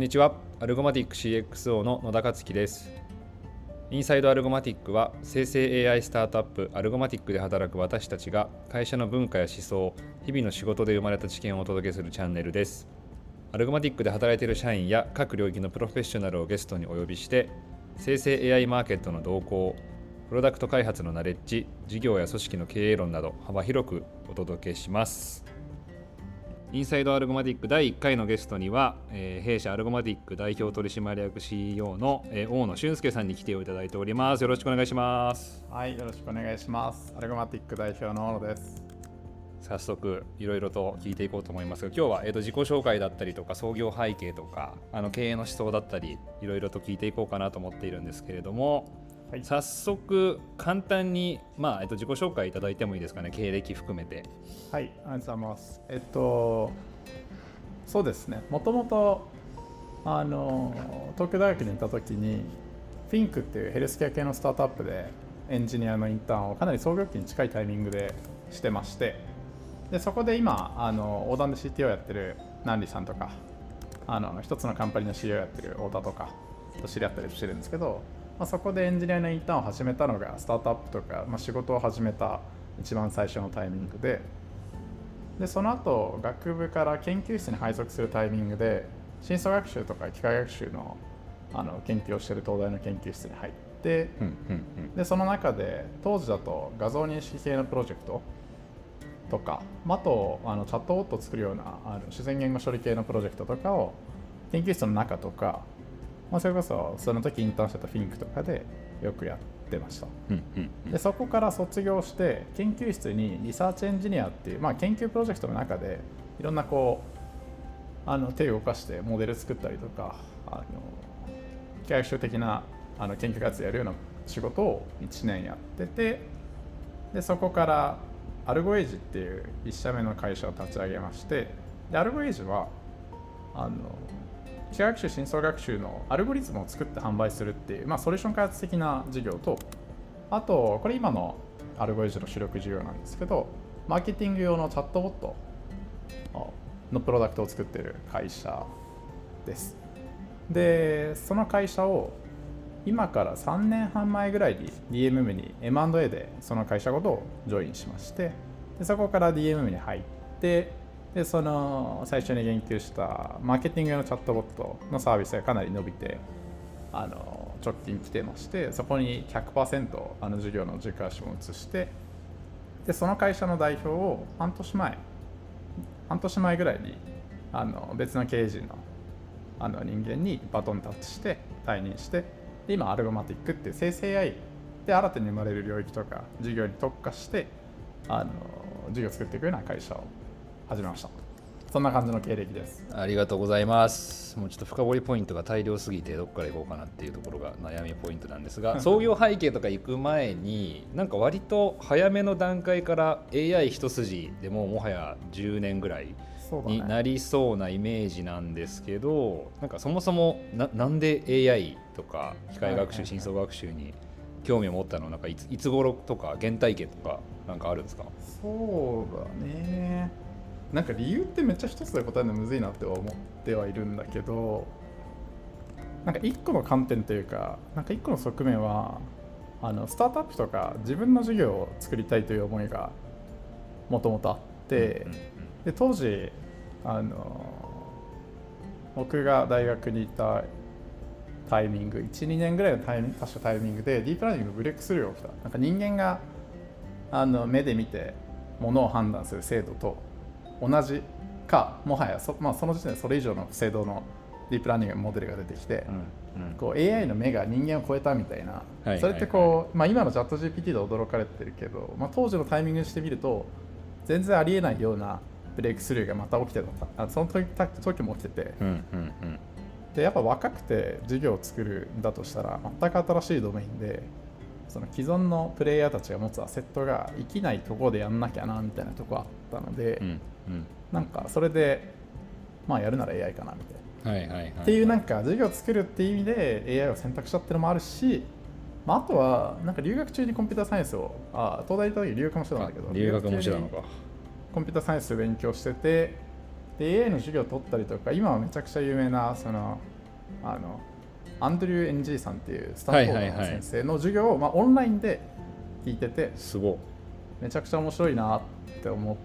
んにちは。アルゴマティック CXO の野田克樹です。インサイドアルゴマティックは生成 AI スタートアップアルゴマティックで働く私たちが会社の文化や思想日々の仕事で生まれた知見をお届けするチャンネルです。アルゴマティックで働いている社員や各領域のプロフェッショナルをゲストにお呼びして生成 AI マーケットの動向プロダクト開発のナレッジ事業や組織の経営論など幅広くお届けします。インサイドアルゴマティック第1回のゲストには、えー、弊社アルゴマティック代表取締役 CEO の、えー、大野俊介さんに来ていただいております。よろしくお願いします。はい、よろしくお願いします。アルゴマティック代表の大野です。早速いろいろと聞いていこうと思いますが今日は、えーと、自己紹介だったりとか創業背景とかあの経営の思想だったりいろいろと聞いていこうかなと思っているんですけれどもはい、早速簡単に、まあえっと、自己紹介いただいてもいいですかね？経歴含めて。はいありがとうございます。えっとそうですね。もともとあの東京大学にいた時にフィンクっていうヘルスケア系のスタートアップでエンジニアのインターンをかなり創業期に近いタイミングでしてましてでそこで今あの横断で CTO やってるナンリさんとかあの一つのカンパニーの CEO やってる太田とかと知り合ったりしてるんですけどまあ、そこでエンジニアのインターンを始めたのがスタートアップとか、まあ、仕事を始めた一番最初のタイミングで。でその後学部から研究室に配属するタイミングで深層学習とか機械学習のあの研究をしている東大の研究室に入って、でその中で当時だと画像認識系のプロジェクトとかあとあのチャットボットを作るようなあの自然言語処理系のプロジェクトとかを研究室の中とかまあ、それこそその時インターンしてたフィンクとかでよくやってました、でそこから卒業して研究室にリサーチエンジニアっていう、まあ、研究プロジェクトの中でいろんなこうあの手を動かしてモデル作ったりとかあの機械学習的なあの研究活動やるような仕事を1年やっててでそこからアルゴエイジっていう1社目の会社を立ち上げましてでアルゴエイジはあの機械学習深層学習のアルゴリズムを作って販売するっていう、まあ、ソリューション開発的な事業とあとこれ今のアルゴリズムの主力事業なんですけどマーケティング用のチャットボットのプロダクトを作ってる会社です。でその会社を今から3年半前ぐらいに DMM に M&A でその会社ごとジョインしましてでそこから DMM に入ってでその最初に言及したマーケティング用のチャットボットのサービスがかなり伸びてあの直近来てましてそこに100%あの事業の軸足も移してでその会社の代表を半年前半年前ぐらいにあの別の経営陣のあの人間にバトンタッチして退任してで今アルゴマティックっていう生成 AI で新たに生まれる領域とか事業に特化してあの事業を作っていくような会社を始めました。そんな感じの経歴です。ありがとうございます。もうちょっと深掘りポイントが大量すぎてどこから行こうかなっていうところが悩みポイントなんですが創業背景とか行く前になんか割と早めの段階から AI 一筋でももはや10年ぐらいになりそうなイメージなんですけど、ね、なんかそもそもななんで AI とか機械学習、深層学習に興味を持ったの？なんかいついつ頃とか原体験とかなんかあるんですか？そうだねなんか理由ってめっちゃ一つで答えるのむずいなって思ってはいるんだけどなんか一個の観点というかなんか一個の側面はあのスタートアップとか自分の事業を作りたいという思いがもともとあって、で当時あの僕が大学にいたタイミング12年ぐらいのタイミング確かタイミングでディープラーニングのブレイクスルーが起きた。なんか人間があの目で見てものを判断する制度と同じかもはやそ,、まあ、その時点でそれ以上の精度のディープラーニングモデルが出てきて、うんうん、こう AI の目が人間を超えたみたいな、はい、それってこう、まあ、今のチャット GPT で驚かれてるけど、まあ、当時のタイミングにしてみると全然ありえないようなブレイクスルーがまた起きてた。あその時時も起きてて、うんうんうん、でやっぱ若くて授業を作るんだとしたら全く新しいドメインでその既存のプレイヤーたちが持つアセットが生きないところでやんなきゃなみたいなとこあったので、うんうん、なんかそれでまあやるなら AI かなみたいな。はいはいはい、っていうなんか授業を作るっていう意味で AI を選択したっていうのもあるし、まあ、あとはなんか留学中にコンピューターサイエンスをあ東大行った時留学もしてたんだけど留学もしてたのか。コンピューターサイエンスを勉強しててで AI の授業を取ったりとか今はめちゃくちゃ有名なそのあのアンドリュー・エンジーさんっていうスタンフの先生の授業を、まあ、オンラインで聞いててすごめちゃくちゃ面白いなって思っ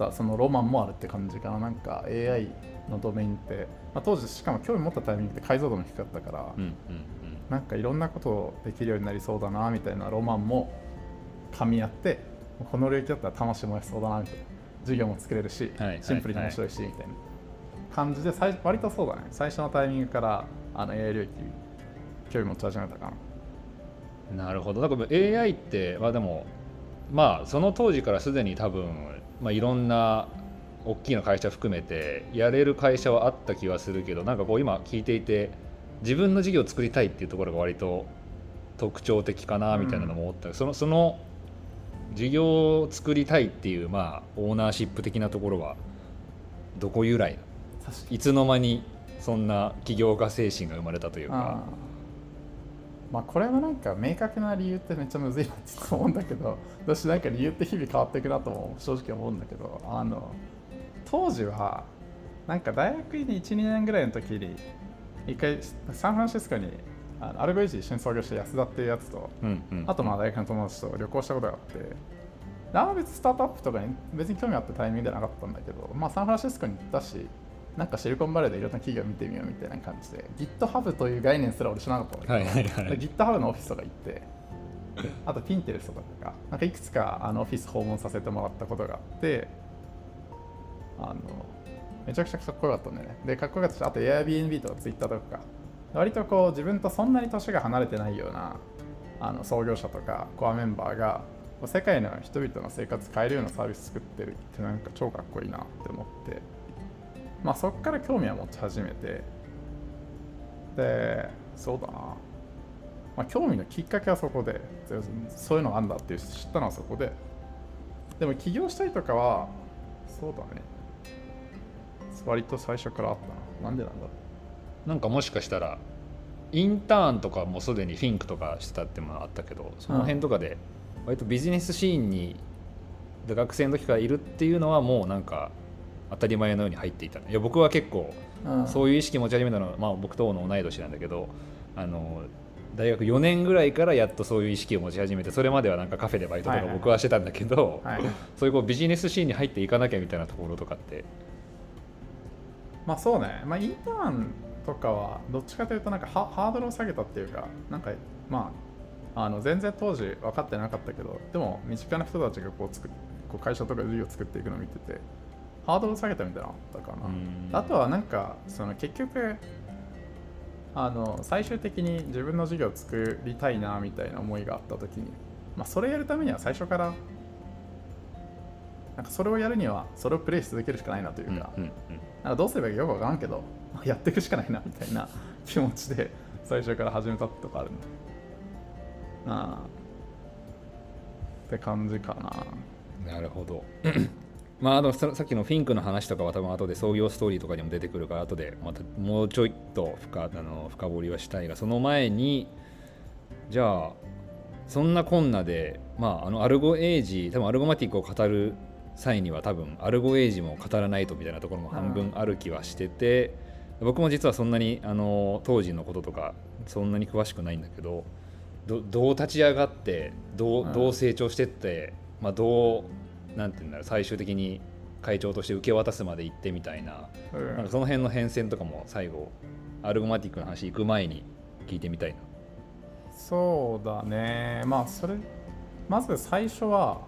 たそのロマンもあるって感じかな。なんか AI のドメインって、まあ、当時しかも興味持ったタイミングで解像度も低かったから、うんうんなんかいろんなことできるようになりそうだなみたいなロマンも噛み合ってこの領域だったら魂燃やしそうだなみたいな。授業も作れるし、はいシンプルに面白いしみたいな感じで最割とそうだね。最初のタイミングからあの AI 領域興味持ち始めたかな。うんなるほど。だから AI ってまあでもまあその当時からすでに多分、まあ、いろんな大きな会社含めてやれる会社はあった気はするけどなんかこう今聞いていて自分の事業を作りたいっていうところが割と特徴的かなみたいなのも思った、そのその事業を作りたいっていうまあオーナーシップ的なところはどこ由来いつの間にそんな起業家精神が生まれたというあかーまあこれはなんか明確な理由ってめっちゃむずいなって思うんだけど 私なんか理由って日々変わっていくなとも正直思うんだけどあの当時はなんか大学に12年ぐらいの時に一回サンフランシスコにあのアルゴイジ一緒に創業した安田っていうやつとうんうんあとまあ大学の友達と旅行したことがあってであ別にスタートアップとかに別に興味あったタイミングではなかったんだけど、まあ、サンフランシスコに行ったしなんかシリコンバレーでいろんな企業見てみようみたいな感じで GitHub という概念すら俺知らなかったんだけ。ど、はいはいはい。で GitHub のオフィスとか行ってあと Pinterest とかなんかいくつかあのオフィス訪問させてもらったことがあってあのめちゃくちゃかっこよかったんだよね。でかっこよかったしあと Airbnb とか Twitter とか。割とこう自分とそんなに年が離れてないようなあの創業者とかコアメンバーが世界の人々の生活変えるようなサービス作ってるってなんか超かっこいいなって思ってまあそこから興味は持ち始めて。でそうだな。まあ、興味のきっかけはそこでそういうのがあんだっていう知ったのはそこで。でも起業したりとかはそうだね。割と最初からあったな。なんでなんだろなんかもしかしたらインターンとかもすでにフィンクとかしてたってもあったけどその辺とかで割とビジネスシーンにで学生の時からいるっていうのはもうなんか当たり前のように入っていたいや僕は結構そういう意識持ち始めたのは、まあ、僕との同い年なんだけどあの大学4年ぐらいからやっとそういう意識を持ち始めてそれまではなんかカフェでバイトとかはいはい。僕はしてたんだけど、はい。そういうこうビジネスシーンに入っていかなきゃみたいなところとかって。まあそうね、まあ、インターンとかはどっちかというとなんかハハードルを下げたっていうかなんかまああの全然当時分かってなかったけどでも身近な人たちがこう作っこう会社とか事業作っていくのを見ててハードルを下げたみたいなのあったかうんなあとはなんかその結局あの最終的に自分の事業を作りたいなみたいな思いがあった時に、まあ、それやるためには最初からなんかそれをやるにはそれをプレイし続けるしかないなというか、なんかどうすればいいかよくわからんけど、ま あやっていくしかないなみたいな気持ちで 最初から始めたとかあるの。ああ。って感じかな。なるほど まああのささっきのフィンクの話とかは多分後で創業ストーリーとかにも出てくるから後でまたもうちょいと深あの深掘りはしたいがその前にじゃあそんなこんなでまああのアルゴエイジ多分アルゴマティックを語る際には多分アルゴエイジも語らないとみたいなところも半分ある気はしてて、僕も実はそんなにあの当時のこととかそんなに詳しくないんだけどどどう立ち上がってどうんうどう成長してって、まあ、どうなんていうんだろう最終的に会長として受け渡すまで行ってみたいなうんなんかその辺の変遷とかも最後アルゴマティックの話行く前に聞いてみたいな。そうだね。まあそれ、まず最初は、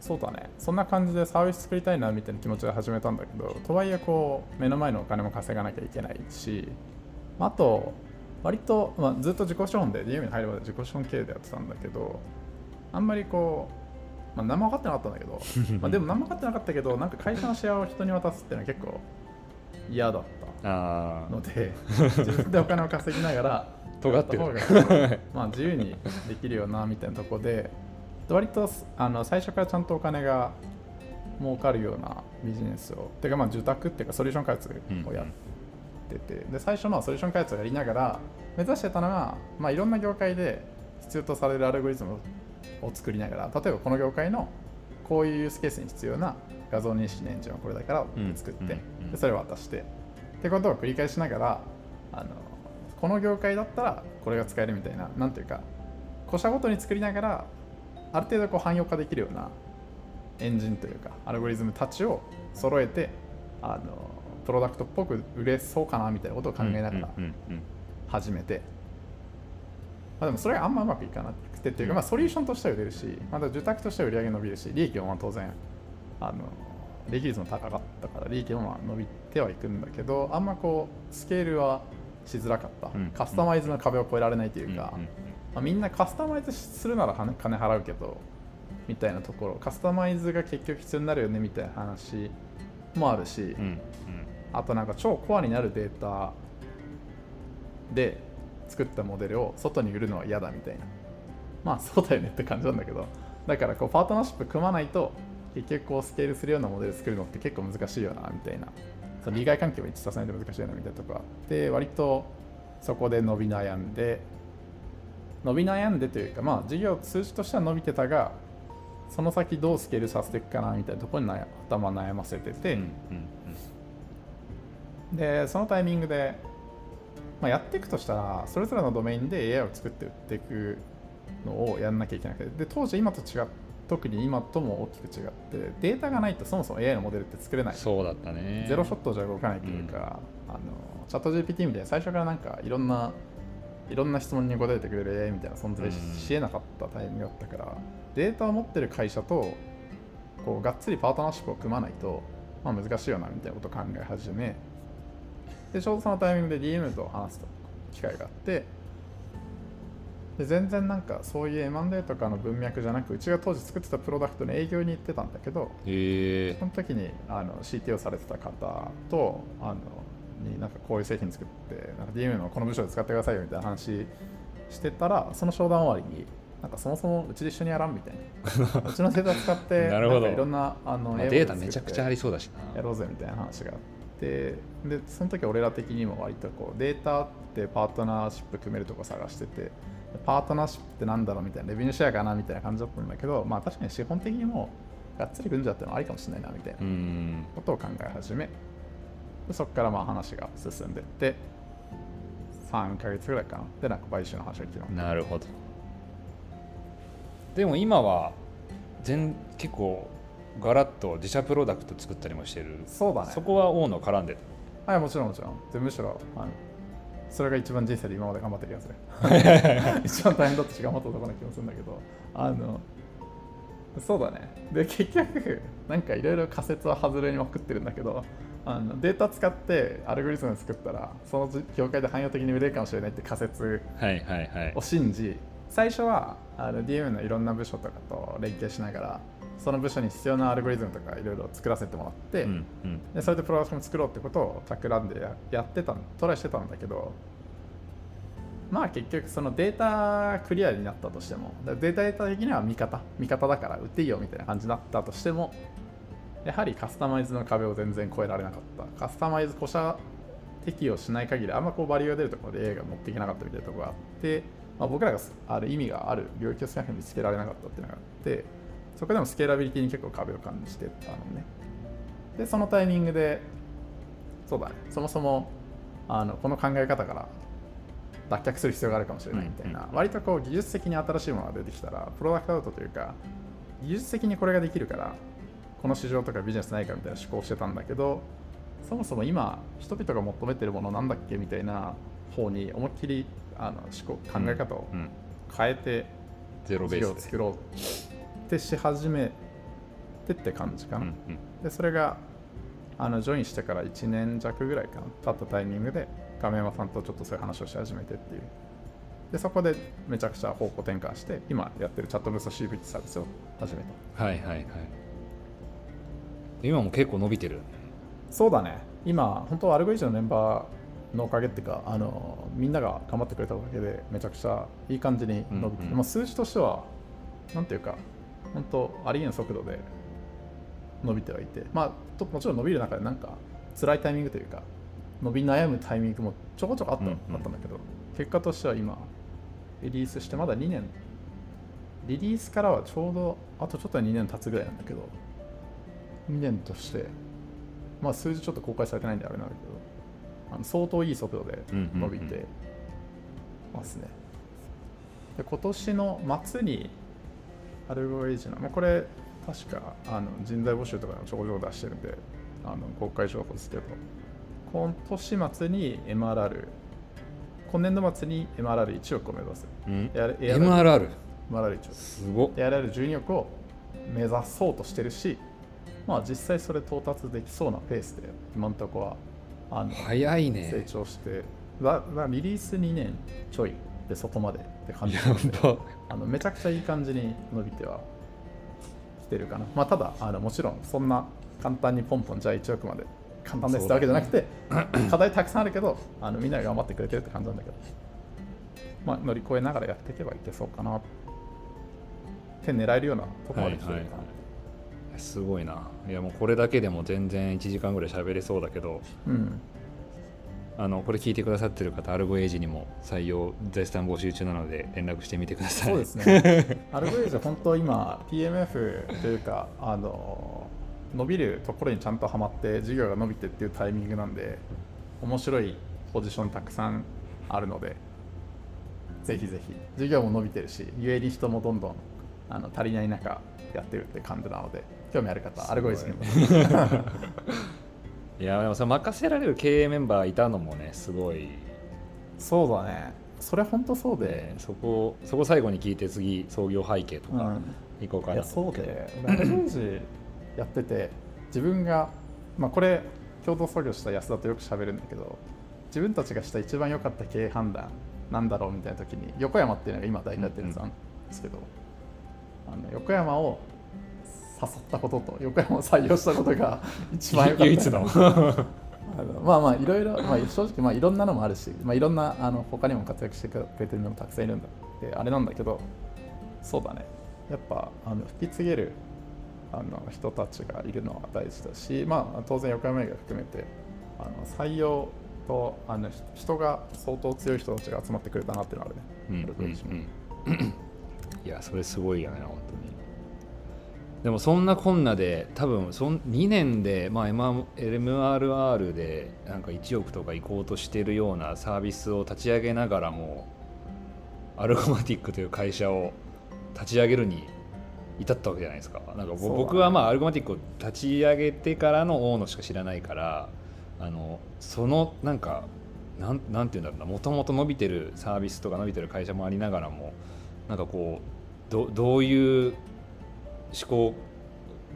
そうだね。そんな感じでサービス作りたいなみたいな気持ちで始めたんだけど、とはいえこう、目の前のお金も稼がなきゃいけないし、あと、割と、まあ、ずっと自己資本で DM に入るまで自己資本経営でやってたんだけど、あんまりこう、まあ、何も分かってなかったんだけど、まあでも何も分かってなかったけど、なんか会社のシェアを人に渡すっていうのは結構嫌だった。あので自分でお金を稼ぎながら尖ってる。まあ自由にできるよなみたいなところで割とあの最初からちゃんとお金が儲かるようなビジネスをてかまあ受託っていうかソリューション開発をやってて、で最初のソリューション開発をやりながら目指してたのが、まあ、いろんな業界で必要とされるアルゴリズムを作りながら例えばこの業界のこういうユースケースに必要な画像認識のエンジンはこれだから作って、でそれを渡してってことを繰り返しながらあのこの業界だったらこれが使えるみたいななんていうか個社ごとに作りながらある程度こう汎用化できるようなエンジンというかアルゴリズムたちを揃えてあのプロダクトっぽく売れそうかなみたいなことを考えながら始めて、まあ、でもそれがあんまうまくいかなくてっていうか、まあ、ソリューションとしては売れるしまた受託としては売り上げ伸びるし利益もまあ当然あの利益率も高かったから利益もまあ伸びてはいくんだけどあんまこうスケールはしづらかった、うん。カスタマイズの壁を越えられないというか、まあ、みんなカスタマイズするなら金金払うけどみたいなところカスタマイズが結局必要になるよねみたいな話もあるし、あとなんか超コアになるデータで作ったモデルを外に売るのは嫌だみたいなまあそうだよねって感じなんだけど。だからこうパートナーシップ組まないと結局こうスケールするようなモデル作るのって結構難しいよなみたいな。その利害関係を一致させないと難しいよなみたいなとこがあって割とそこで伸び悩んで伸び悩んでというかまあ事業数字としては伸びてたがその先どうスケールさせていくかなみたいなところに悩頭悩ませてて、うんうんでそのタイミングで、まあ、やっていくとしたらそれぞれのドメインで AI を作って売っていくのをやんなきゃいけなくて。で当時今と違う特に今とも大きく違ってデータがないとそもそも AI のモデルって作れない。そうだったね。ゼロショットじゃ動かないというか、あのチャット GPT みたいな最初からなんかいろんないろんな質問に答えてくれる AI みたいな存在しえなかったタイミングだったからデータを持ってる会社とこうがっつりパートナーシップを組まないと、まあ、難しいよなみたいなことを考え始めでちょうどそのタイミングで DM と話す機会があってで全然なんかそういう M&A とかの文脈じゃなくうちが当時作ってたプロダクトの営業に行ってたんだけどへえその時にあの CTO されてた方とあのになんかこういう製品作ってなんか DM のこの部署で使ってくださいよみたいな話してたらその商談終わりになんかそもそもうちで一緒にやらんみたいな。うちのデータ使ってなるほど。んかいろんなあのまあデータめちゃくちゃありそうだしな。やろうぜみたいな話があってでその時俺ら的にも割とこうデータってパートナーシップ組めるとこ探しててパートナーシップってなんだろうみたいなレビューシェアかなみたいな感じだったんだけどまあ確かに資本的にもがっつり組んじゃってもありかもしれないなみたいなうん。ことを考え始めでそこからまあ話が進んでって3ヶ月ぐらいかな。でなんか買収の話が来たなるほど。でも今は全結構ガラッと自社プロダクト作ったりもしてる。そうだね。そこは大野絡んでたはいもちろんもちろん。でむしろあのそれが一番人生で今まで頑張ってるやつで。一番大変だったし頑張ったところな気もするんだけど。あのそうだね。で結局なんかいろいろ仮説は外れにまくってるんだけどあのデータ使ってアルゴリズム作ったらその業界で汎用的に売れるかもしれないって仮説はいはいはい。を信じ最初はあの DM のいろんな部署とかと連携しながらその部署に必要なアルゴリズムとかいろいろ作らせてもらって、うんうん。でそれでプロダクトも作ろうってことを企んでややってたトライしてたんだけどまあ結局そのデータクリアになったとしてもだデータ的には味方味方だから売っていいよみたいな感じになったとしてもやはりカスタマイズの壁を全然越えられなかった。カスタマイズ古社適用しない限りあんまこうバリューが出るところで A が持っていけなかったみたいなところがあって、まあ、僕らがある意味がある領域を少なく見つけられなかったっていうのがあってそこでもスケーラビリティに結構壁を感じてたのね。でそのタイミングでそうだね。そもそもあのこの考え方から脱却する必要があるかもしれないみたいな、うん割とこう技術的に新しいものが出てきたらプロダクトアウトというか技術的にこれができるからこの市場とかビジネスないかみたいな思考をしてたんだけどそもそも今人々が求めてるものなんだっけみたいな方に思いっきりあの思考考え方をうん変えてゼロベースで。を作ろうってし始めてって感じかな、うんうん。でそれがあのジョインしてから1年弱ぐらいかな経ったタイミングで亀山さんとちょっとそういう話をし始めてっていう。でそこでめちゃくちゃ方向転換して今やってるチャットブースト CVT サービスを始めた。はいはいはい。今も結構伸びてるそうだね。今本当アルゴリズムのメンバーのおかげっていうかあのみんなが頑張ってくれたおかげでめちゃくちゃいい感じに伸びて、うんうん。まあ、数字としてはなんていうか本当ありえん速度で伸びてはいてまあともちろん伸びる中でなんか辛いタイミングというか伸び悩むタイミングもちょこちょこあった,、んあったんだけど結果としては今リリースしてまだ2年リリースからはちょうどあとちょっと2年経つぐらいなんだけど2年として、まあ、数字ちょっと公開されてないんであれなんだけどあの相当いい速度で伸びてますね、で今年の末にアルゴエイジの、まあ、これ確かあの人材募集とかのちょこちょこ出してるんであの公開情報ですけど今年末に MRR 今年度末に MRR1 億を目指す。うん？AR MRR MRR1 億。すごっ。ARR12 億を目指そうとしてるしまあ実際それ到達できそうなペースで今のところはあの成早いね。長してだだリリース2年ちょいでそこまでって感じでばあのめちゃくちゃいい感じに伸びてはきてるかな、まあ、ただあのもちろんそんな簡単にポンポンじゃあ1億まで簡単ですってわけじゃなくて、課題たくさんあるけどあのみんなが頑張ってくれてるって感じなんだけど、まあ、乗り越えながらやっていけばいけそうかなって狙えるようなところまで来てるかな、すごいな。いやもうこれだけでも全然1時間ぐらい喋れそうだけど。うんあのこれ聞いてくださってる方アルゴエイジにも採用絶賛募集中なので連絡してみてください。そうですね。アルゴエイジは本当今 PMF というかあの伸びるところにちゃんとはまって事業が伸びてっていうタイミングなんで面白いポジションたくさんあるのでぜひぜひ。事業も伸びてるしゆえに人もどんどんあの足りない中やってるって感じなので興味ある方アルゴエイジにもいやでもそれ任せられる経営メンバーいたのもねすごい。そうだね。それ本当そうで。で、そこそこ最後に聞いて次創業背景とかうん、行こうかな。いやそうで。俺アルゴイジやってて自分が、まあ、これ共同創業した安田とよく喋るんだけど自分たちがした一番良かった経営判断なんだろうみたいな時に横山っていうのが今大体やってるんですけど、あの横山を誘ったことと横山を採用したことが一番良かった。まあまあいろいろ、まあ、正直まあいろんなのもあるし、まあ、いろんなあの他にも活躍してくれてるのもたくさんいるんだってあれなんだけどそうだね。やっぱあの引き継げるあの人たちがいるのは大事だし、まあ、当然横山映画含めてあの採用とあの人が相当強い人たちが集まってくれたなっていうのはあるね。いやそれすごいよね本当にでもそんなこんなで多分そん2年で、まあ、MRR でなんか1億とか行こうとしてるようなサービスを立ち上げながらもアルゴマティックという会社を立ち上げるに至ったわけじゃないですか。なんか僕はまあアルゴマティックを立ち上げてからの大野しか知らないからあのそのなんかなんなんていうんだろうなもともと伸びてるサービスとか伸びてる会社もありながらもなんかこうどどういう思考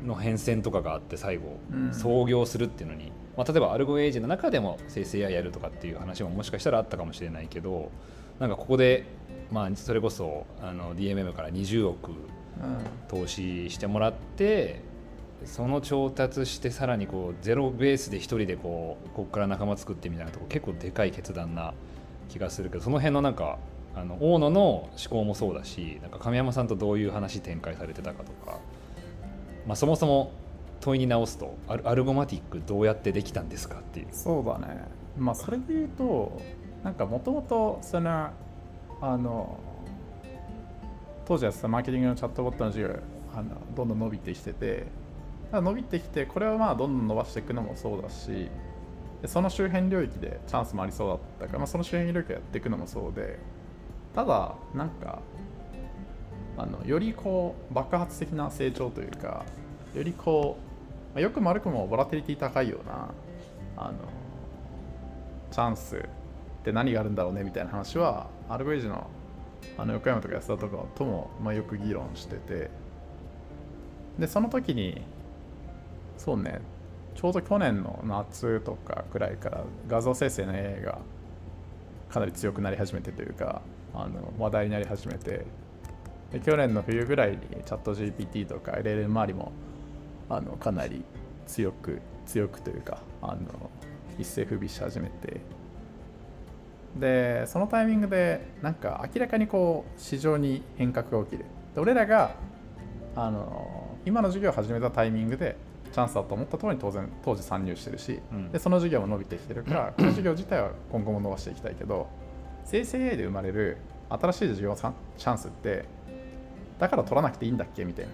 の変遷とかがあって最後、うん。創業するっていうのに、まあ、例えばアルゴエイジの中でも生成 AI やるとかっていう話ももしかしたらあったかもしれないけどなんかここで、まあ、それこそあの DMM から20億うん。投資してもらってその調達してさらにこうゼロベースで一人でこうここから仲間作ってみたいなとこ結構でかい決断な気がするけどその辺のなんかあの大野の思考もそうだしなんか亀山さんとどういう話展開されてたかとか、まあ、そもそも問いに直すとアルアルゴマティックどうやってできたんですかっていう。そうだねまあそれで言うとなんかもともとそのあの当時はさマーケティングのチャットボットの授業あのどんどん伸びてきてて伸びてきてこれはまあどんどん伸ばしていくのもそうだしその周辺領域でチャンスもありそうだったから、まあ、その周辺領域をやっていくのもそうでただなんかあのよりこう爆発的な成長というかよりこう、よくも悪くもボラテリティ高いようなあのチャンスって何があるんだろうねみたいな話はアルゴエイジのあの横山とか安田とかとも、まあ、よく議論しててでその時にそうねちょうど去年の夏とかくらいから画像生成の AI がかなり強くなり始めてというかあの話題になり始めてで去年の冬ぐらいにチャット GPT とか LLM 周りもあのかなり強く強くというかあの一世風靡し始めてでそのタイミングでなんか明らかにこう市場に変革が起きる。で俺らがあの今の授業を始めたタイミングでチャンスだと思ったところに当然当時参入してるし、うん。でその授業も伸びてきてるからこの授業自体は今後も伸ばしていきたいけど生成 AI で生まれる新しい授業さんチャンスってだから取らなくていいんだっけみたいな。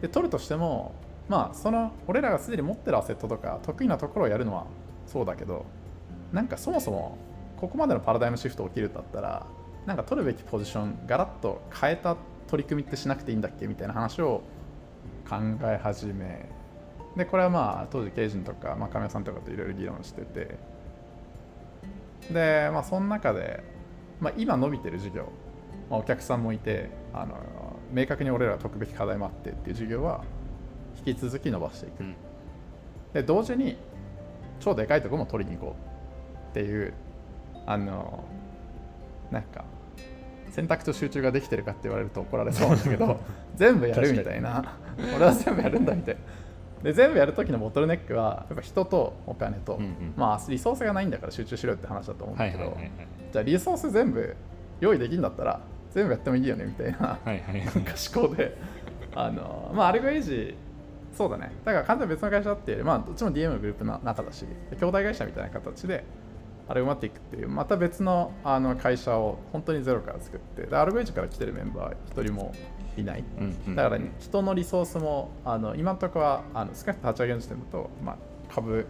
で取るとしてもまあその俺らがすでに持ってるアセットとか得意なところをやるのはそうだけどなんかそもそもここまでのパラダイムシフト起きるんだったらなんか取るべきポジションガラッと変えた取り組みってしなくていいんだっけみたいな話を考え始めでこれはまあ当時経営陣とか、まあ、亀井さんとかといろいろ議論してて。でまあその中で、まあ、今伸びてる事業、まあ、お客さんもいてあの明確に俺らが解くべき課題もあってっていう事業は引き続き伸ばしていく、うん。で同時に超でかいところも取りに行こうっていうあのなんか選択と集中ができてるかって言われると怒られそうなんだけど 全部やるみたいな。俺は全部やるんだみたいなで全部やる時のボトルネックはやっぱ人とお金と、うんうん。まあリソースがないんだから集中しろよって話だと思うんだけど、はいはいはいはい。じゃあリソース全部用意できるんだったら全部やってもいいよねみたいなはいはいなんか思考であのまあアルゴエイジそうだね。だから完全に別の会社だっていうよりまあどっちも DM のグループの中だし兄弟会社みたいな形でアルゴマティックっていうまた別のあの会社を本当にゼロから作ってでアルゴエイジから来てるメンバー一人もいない。うんうんだから、ね、人のリソースもあの今のところはあの少なくとも立ち上げの時点だと、まあ、株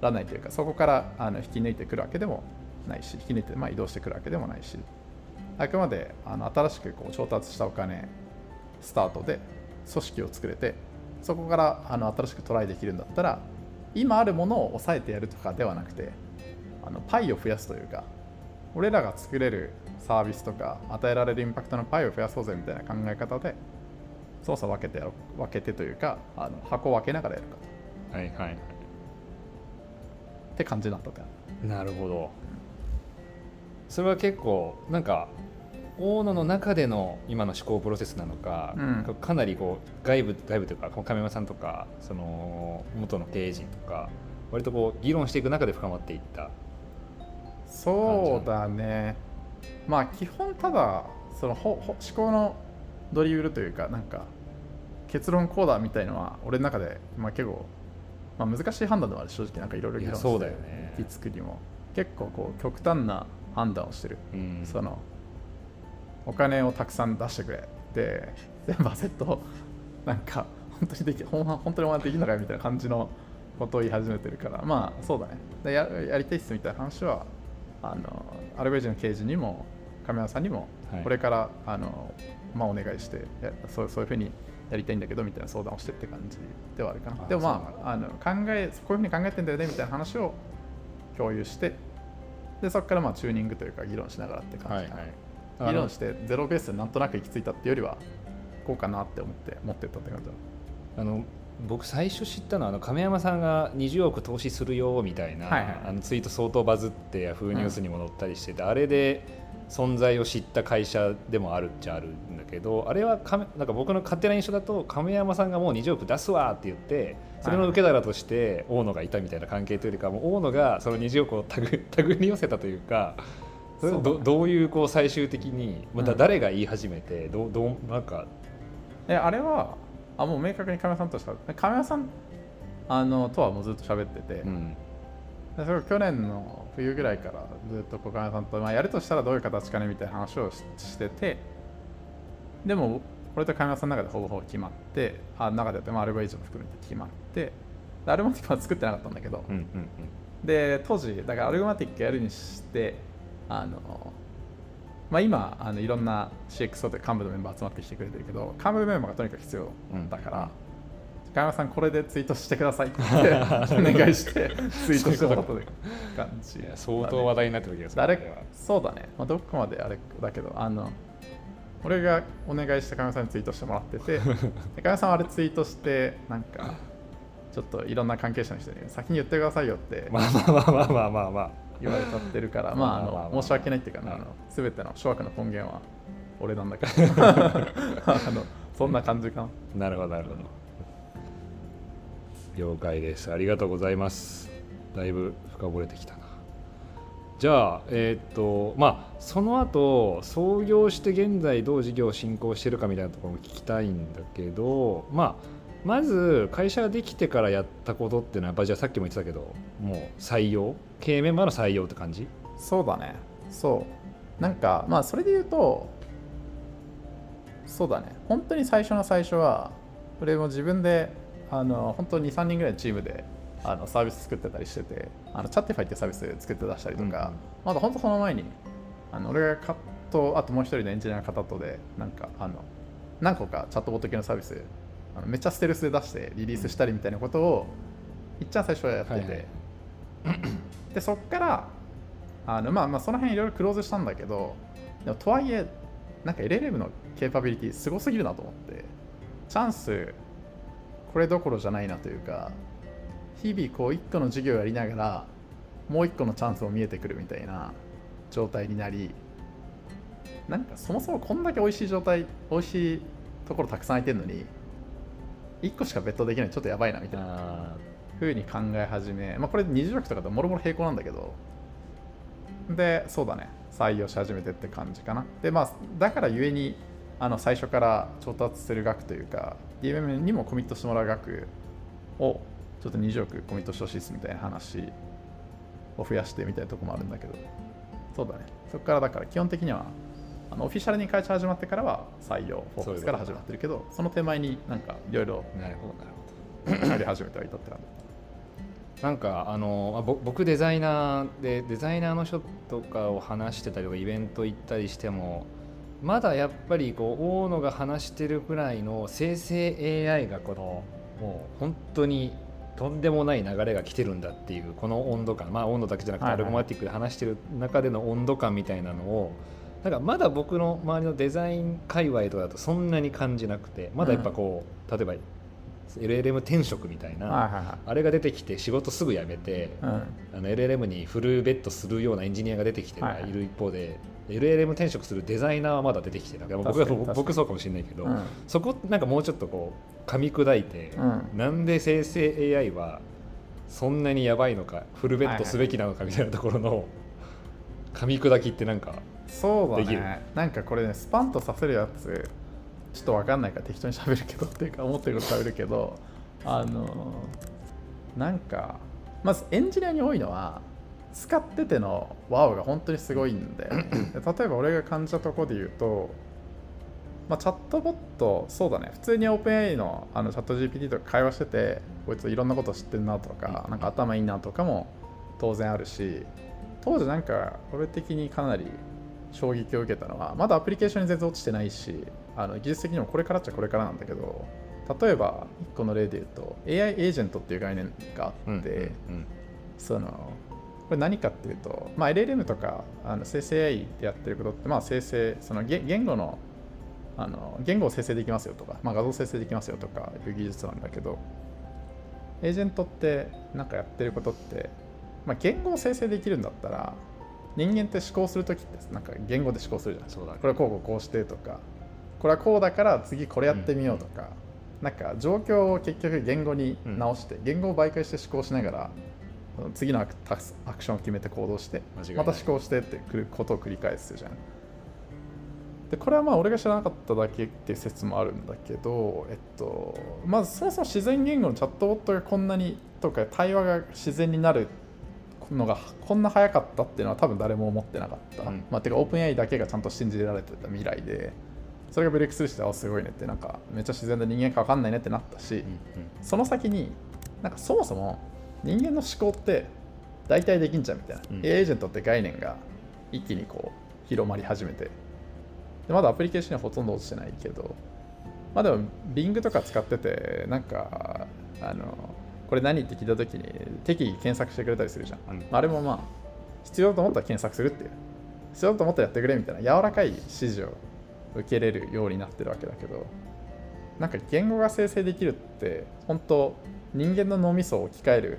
らないというかそこからあの引き抜いてくるわけでもないし引き抜いて、まあ、移動してくるわけでもないし。あくまであの新しくこう調達したお金スタートで組織を作れてそこからあの新しくトライできるんだったら今あるものを抑えてやるとかではなくてあのパイを増やすというか俺らが作れるサービスとか与えられるインパクトのパイを増やそうぜみたいな考え方で操作分けてやろう分けてというかあの箱を分けながらやるか。はいはいはい。って感じになったってなるほど。それは結構なんか大野の中での今の思考プロセスなのか、うん。かなりこう外部外部というか亀山さんとかその元の経営陣とか割とこう議論していく中で深まっていったそうだね。まあ基本ただそのほほ思考のドリブルというかなんか結論こうだみたいのは俺の中で、まあ、結構、まあ、難しい判断でもある正直なんかいろいろ議論していやそうだよね。木作りも。結構こう極端な判断をしてる。うん。そのお金をたくさん出してくれ。で全部アセットなんか本当にできほんま本当にお前できるのかよみたいな感じのことを言い始めてるから。まあそうだね。でややりたいっすみたいな話はあのアルベージの刑事にも亀山さんにもはい。これから、あのまあ、お願いしてやそうそういうふうにやりたいんだけどみたいな相談をしてって感じではあるかな。あでもまああの考えこういうふうに考えてんだよねみたいな話を共有してでそこからまあチューニングというか議論しながらって感じかな、はいはい。議論してゼロベースでなんとなく行き着いたっていうよりはこうかなって思って持ってったって感じだ。あの僕最初知ったのはあの亀山さんが20億投資するよみたいな、はいはいあのツイート相当バズってヤフーニュースにも載ったりしてて、あれで存在を知った会社でもあるっちゃあるんだけどあれは亀なんか僕の勝手な印象だと亀山さんがもう20億出すわって言ってそれの受け皿として大野がいたみたいな関係というよりかもう大野がその20億をタグ タグに寄せたというかそれどどういうこう最終的にまたうん。誰が言い始めて、どうどうなんかえあれはあもう明確に亀山さんとしか亀山さんあのとはもうずっと喋ってて、うん。でそれを去年の冬ぐらいからずっと亀山さんと、まあ、やるとしたらどういう形かねみたいな話をししてて。でも俺と亀山さんの中でほぼほぼ決まってあ中でやって、まあ、アルゴイズも含めて決まって。でアルゴマティックは作ってなかったんだけど、うんうん。で当時だからアルゴマティックやるにしてあの、まあ、今あのいろんな CXO という幹部のメンバー集まってきてくれてるけど幹部メンバーがとにかく必要だから、加山さんこれでツイートしてくださいって お願いしてツイートしたという感じ。いや相当話題になってる気がする。そうだね、まあ、どこまであれだけどあの俺がお願いして加山さんにツイートしてもらってて で加山さんはあれツイートしてなんかちょっといろんな関係者の人に先に言ってくださいよって。まあまあまあまあまあまあまあ言われちゃってるから、まあ、あの申し訳ないっていうか、ね、あうんの全ての諸悪の根源は俺なんだけど。あのそんな感じかな。なるほどなるほど。了解です。ありがとうございます。だいぶ深掘れてきたな。じゃあえーっとまあその後創業して現在どう事業を進行してるかみたいなところも聞きたいんだけどまあまず会社ができてからやったことっていうのはやっぱじゃあさっきも言ってたけどもう採用経営メンバーの採用って感じ？そうだね。そう。なんかまあそれで言うとそうだね。本当に最初の最初は俺も自分であの本当に23人ぐらいのチームであのサービス作ってたりしててあのチャッティファイっていうサービス作って出したりとか、まだ本当その前にあの俺がカットあともう一人のエンジニアの方とでなんかあの何個かチャットボット系のサービスあのめっちゃステルスで出してリリースしたりみたいなことをいっちゃん最初はやってて、はいはい。でそっからあのまあまあその辺いろいろクローズしたんだけどでもとはいえなんか LLM のケーパビリティすごすぎるなと思ってチャンスこれどころじゃないなというか日々こう1個の授業をやりながらもう1個のチャンスも見えてくるみたいな状態になりなんかそもそもこんだけ美味しい状態美味しいところたくさん空いてるのに1個しかベットできないちょっとやばいなみたいな。あ風に考え始め、まあ、これ二重力とかともろもろ並行なんだけど。でそうだね。採用し始めてって感じかな。でまあだからゆえにあの最初から調達する額というか DMM にもコミットしてもらう額をちょっと20億コミットしてほしいですみたいな話を増やしてみたいなとこもあるんだけど。そうだね。そこからだから基本的にはあのオフィシャルに会社始まってからは採用フォーカスから始まってるけどその手前になんかいろいろあなるほどなるほど。や り始めてはいたって感じ。なんかあの僕デザイナーでデザイナーの人とかを話してたりとかイベント行ったりしてもまだやっぱりこう大野が話してるくらいの生成 AI がこのもう本当にとんでもない流れが来てるんだっていうこの温度感。まあ温度だけじゃなくてはいはい。アルゴマティックで話してる中での温度感みたいなのをなんかまだ僕の周りのデザイン界隈とかだとそんなに感じなくてまだやっぱこう、例えば LLM 転職みたいな、はいはいはい。あれが出てきて仕事すぐ辞めて、うん。あの LLM にフルベットするようなエンジニアが出てきてはいはい。いる一方で、LLM 転職するデザイナーはまだ出てきてない僕は僕そうかもしれないけど、うん。そこなんかもうちょっとこう噛み砕いて、うん。なんで生成 AI はそんなにやばいのかフルベットすべきなのかみたいなところの噛み砕きってなんかそうだね。なんかこれねスパンとさせるやつちょっと分かんないから適当に喋るけどっていうか思ってること喋るけど あのなんかまずエンジニアに多いのは使っててのワオが本当にすごいん で例えば俺が感じたところで言うとまあ、チャットボット、そうだね、普通に OpenAI のあのチャット GPT とか会話してて、こいついろんなこと知ってるなとか、なんか頭いいなとかも当然あるし、当時なんか俺的にかなり衝撃を受けたのは、まだアプリケーションに全然落ちてないし、あの技術的にもこれからっちゃこれからなんだけど、例えば1個の例で言うと、AI エージェントっていう概念があって、そのこれ何かっていうと、まあ、LLM とかあの生成 AI でやってることって、まあ、生成その言言語のあの言語を生成できますよとか、まあ、画像生成できますよとかいう技術なんだけどエージェントってなんかやってることって、まあ、言語を生成できるんだったら人間って思考するときってなんか言語で思考するじゃん。そうだね。これはこうこうこうしてとか。これはこうだから次これやってみようとか、なんか状況を結局言語に直して、言語を媒介して思考しながら次のアクアクションを決めて行動してまた思考してってくることを繰り返すじゃん。でこれはまあ俺が知らなかっただけっていう説もあるんだけど、えっと、まずそもそも自然言語のチャットボットがこんなにとか対話が自然になるのがこんな早かったっていうのは多分誰も思ってなかった、うん。まあ、てか OpenAI だけがちゃんと信じられてた未来でそれがブレイクスルーしてあすごいねってなんかめっちゃ自然で人間か分かんないねってなったし、うんその先になんかそもそも人間の思考って大体できんじゃんみたいな、うん。AI エージェントって概念が一気にこう広まり始めて。でまだアプリケーションにはほとんど落ちてないけどまあでも Bing とか使っててなんかあのこれ何？って聞いた時に適宜検索してくれたりするじゃん、うん。あれもまあ必要だと思ったら検索するっていう。必要だと思ったらやってくれみたいな柔らかい指示を受けれるようになってるわけだけどなんか言語が生成できるって本当人間の脳みそを置き換える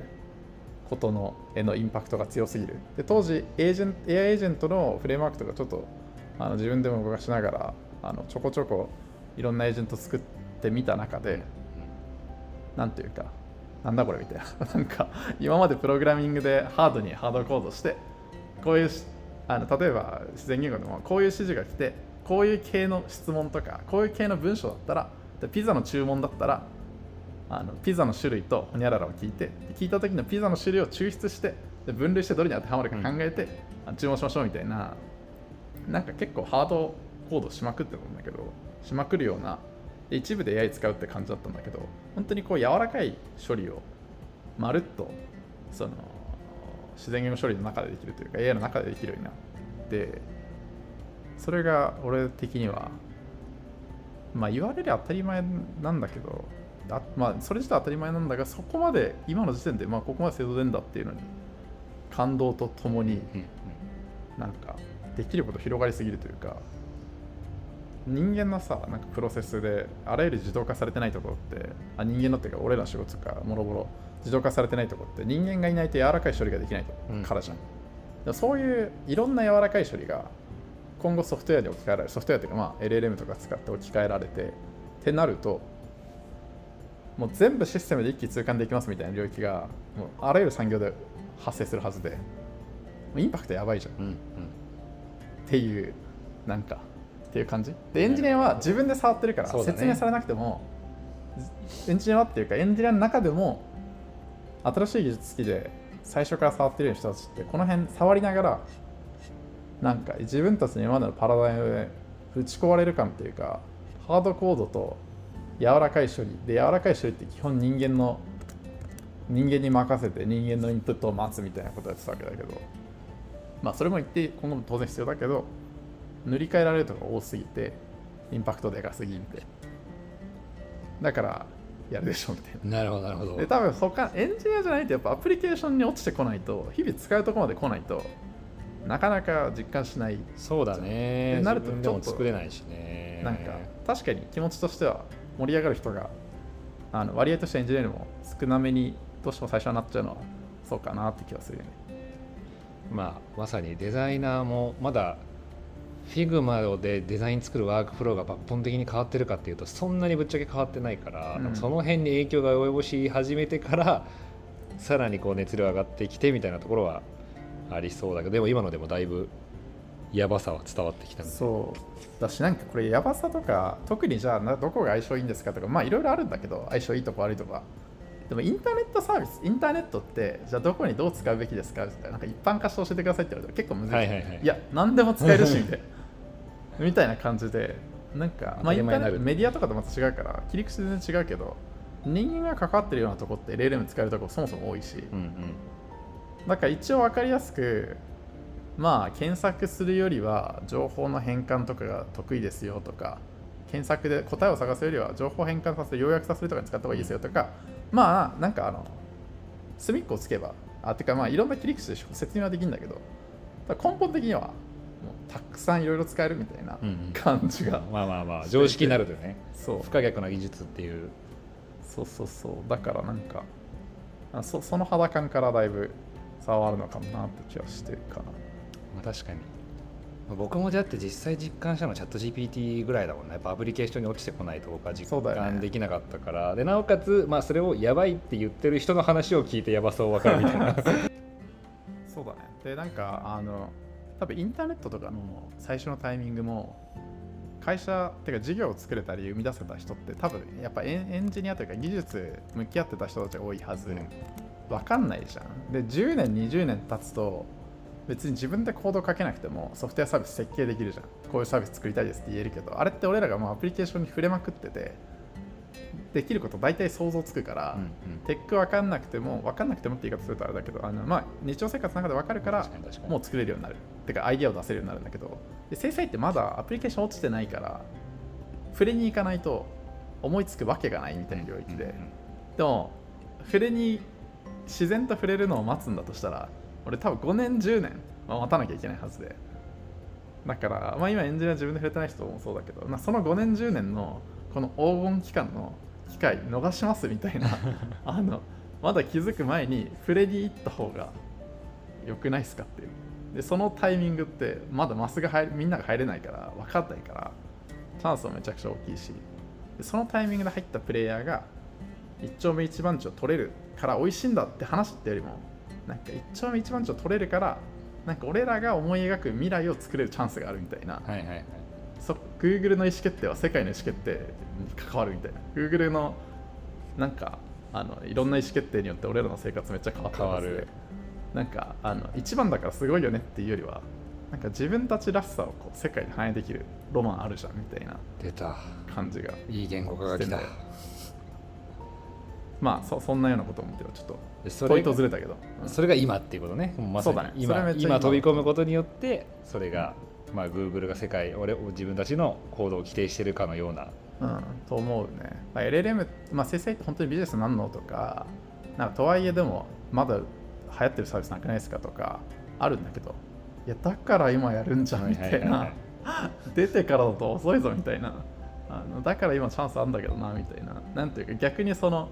ことのへのインパクトが強すぎる。で当時エージェン AI エージェントのフレームワークとかちょっとあの自分でも動かしながらあのちょこちょこいろんなエージェント作ってみた中で、なんていうかなんだこれみたいな。なんか今までプログラミングでハードにハードコードしてこういうしあの例えば自然言語でもこういう指示が来てこういう系の質問とかこういう系の文章だったらでピザの注文だったらあのピザの種類とホニャララを聞いて聞いた時のピザの種類を抽出してで分類してどれに当てはまるか考えて、あ注文しましょうみたいななんか結構ハードコードしまくってるんだけどしまくるようなで一部で AI 使うって感じだったんだけど本当にこう柔らかい処理をまるっとその自然言語処理の中でできるというか AI の中でできるようになってそれが俺的にはまあ言われりゃ当たり前なんだけどあまあそれ自体当たり前なんだがそこまで今の時点でまあここまで精度出んだっていうのに感動とともにうん。なんかできること広がりすぎるというか人間のさなんかプロセスであらゆる自動化されてないところってあ人間のっていうか俺らの仕事とかもろもろ自動化されてないところって人間がいないと柔らかい処理ができないうんからじゃん、でもそういういろんな柔らかい処理が今後ソフトウェアに置き換えられるソフトウェアというかまあ LLM とか使って置き換えられてってなるともう全部システムで一気通貫できますみたいな領域がもうあらゆる産業で発生するはずでインパクトやばいじゃん。うんうん。っていうなんかっていう感じ。でエンジニアは自分で触ってるから説明されなくても、エンジニアはっていうかエンジニアの中でも新しい技術好きで最初から触ってる人たちってこの辺触りながらなんか自分たちの今までのパラダイムで打ち壊れる感っていうかハードコードと柔らかい処理で柔らかい処理って基本人間の人間に任せて人間のインプットを待つみたいなことをやってたわけだけどまあそれも言って今後も当然必要だけど塗り替えられるとこが多すぎてインパクトでかすぎんでだからやるでしょみたいな。なるほどなるほど。で多分他エンジニアじゃないとやっぱアプリケーションに落ちてこないと日々使うとこまで来ないとなかなか実感しない。そうだね。なるとちょっと作れないしね。なんか確かに気持ちとしては盛り上がる人があの割合としてエンジニアよりも少なめにどうしても最初はなっちゃうのはそうかなって気がするよね。まあまさにデザイナーもまだ Figma でデザイン作るワークフローが抜本的に変わってるかっていうとそんなにぶっちゃけ変わってないから、うん。その辺に影響が及ぼし始めてからさらにこう熱量上がってきてみたいなところはありそうだけどでも今のでもだいぶやばさは伝わってきたそうだしなんかこれやばさとか特にじゃあなどこが相性いいんですかとかまあいろいろあるんだけど相性いいとこ悪いとか。でもインターネットサービスインターネットってじゃあどこにどう使うべきですかみたいななんか一般化して教えてくださいって言われたら結構難しい、はいはいはいや何でも使えるしみたいなみたいな感じでなんか、まあ、イメディアとかとまた違うから切り口全然違うけど人間が関わってるようなとこって LLM 使えるとこそもそも多いし、うんうん。だから一応分かりやすくまあ検索するよりは情報の変換とかが得意ですよとか検索で答えを探すよりは情報変換させる要約させるとかに使った方がいいですよとかまあなんかあの隅っこをつけばあてかまあいろんな切り口で説明はできるんだけど根本的にはたくさんいろいろ使えるみたいなうんうん。感じが、まあまあまあ常識になるとね。そう。不可逆な技術っていう。そうそうそう。だからなんかあそその肌感からだいぶ差はあるのかもなって気はしてるかな。まあ、確かに。まあ僕もだって実際実感したのはチャット GPT ぐらいだもんね。やっぱアプリケーションに落ちてこないと僕は実そうだよね。感できなかったから、でなおかつ、まあ、それをやばいって言ってる人の話を聞いてやばそう分かるみたいな。そうだね。で、なんか、あの、多分インターネットとかの最初のタイミングも、会社っていうか事業を作れたり生み出せた人って多分やっぱエンジニアというか技術向き合ってた人たちが多いはず、うん。わかんないじゃん。で10年20年経つと別に自分でコード書けなくてもソフトウェアサービス設計できるじゃん。こういうサービス作りたいですって言えるけどあれって俺らがもうアプリケーションに触れまくっててできること大体想像つくから、うんうん。テック分かんなくても分かんなくてもって言い方するとあれだけどあの、まあ、日常生活の中で分かるからもう作れるようになる。てかアイディアを出せるようになるんだけどで制裁ってまだアプリケーション落ちてないから触れに行かないと思いつくわけがないみたいな領域で、うんうんでも触れに自然と触れるのを待つんだとしたら俺多分5年10年は待たなきゃいけないはずで。だから、まあ、今エンジニア自分で触れてない人もそうだけど、まあ、その5年10年のこの黄金期間の機会逃しますみたいな。あのまだ気づく前に触れに行った方が良くないですかっていう。でそのタイミングってまだマスが入るみんなが入れないから分かんないからチャンスもめちゃくちゃ大きいし。でそのタイミングで入ったプレイヤーが一丁目一番地を取れるから美味しいんだって話ってよりもなんか一丁目一番地を取れるからなんか俺らが思い描く未来を作れるチャンスがあるみたいな。はいはいはい。そ Google の意思決定は世界の意思決定に関わるみたいな。Google のなんかあのいろんな意思決定によって俺らの生活めっちゃ変わったはずで変わる。なんかあの一番だからすごいよねっていうよりはなんか自分たちらしさをこう世界に反映できるロマンあるじゃんみたいな出た。感じがいい言語化が来た。まあそそんなようなことを思ってるちょっとでそ問いれがとずれたけど、うん。それが今っていうことね。まさに。そうだね。今今。飛び込むことによってそれが、まあ、Google が世界俺自分たちの行動を規定してるかのようなうん、と思うね。まあ LLM、まあ、生成って本当にビジネスなんのとか、なんかとはいえでも、まだ流行ってるサービスなくないですかとか、あるんだけど、いや、だから今やるんじゃんみたいはいはいはな、出てからだと遅いぞみたいな、あのだから今チャンスあるんだけどなみたいな、なんていうか、逆にその、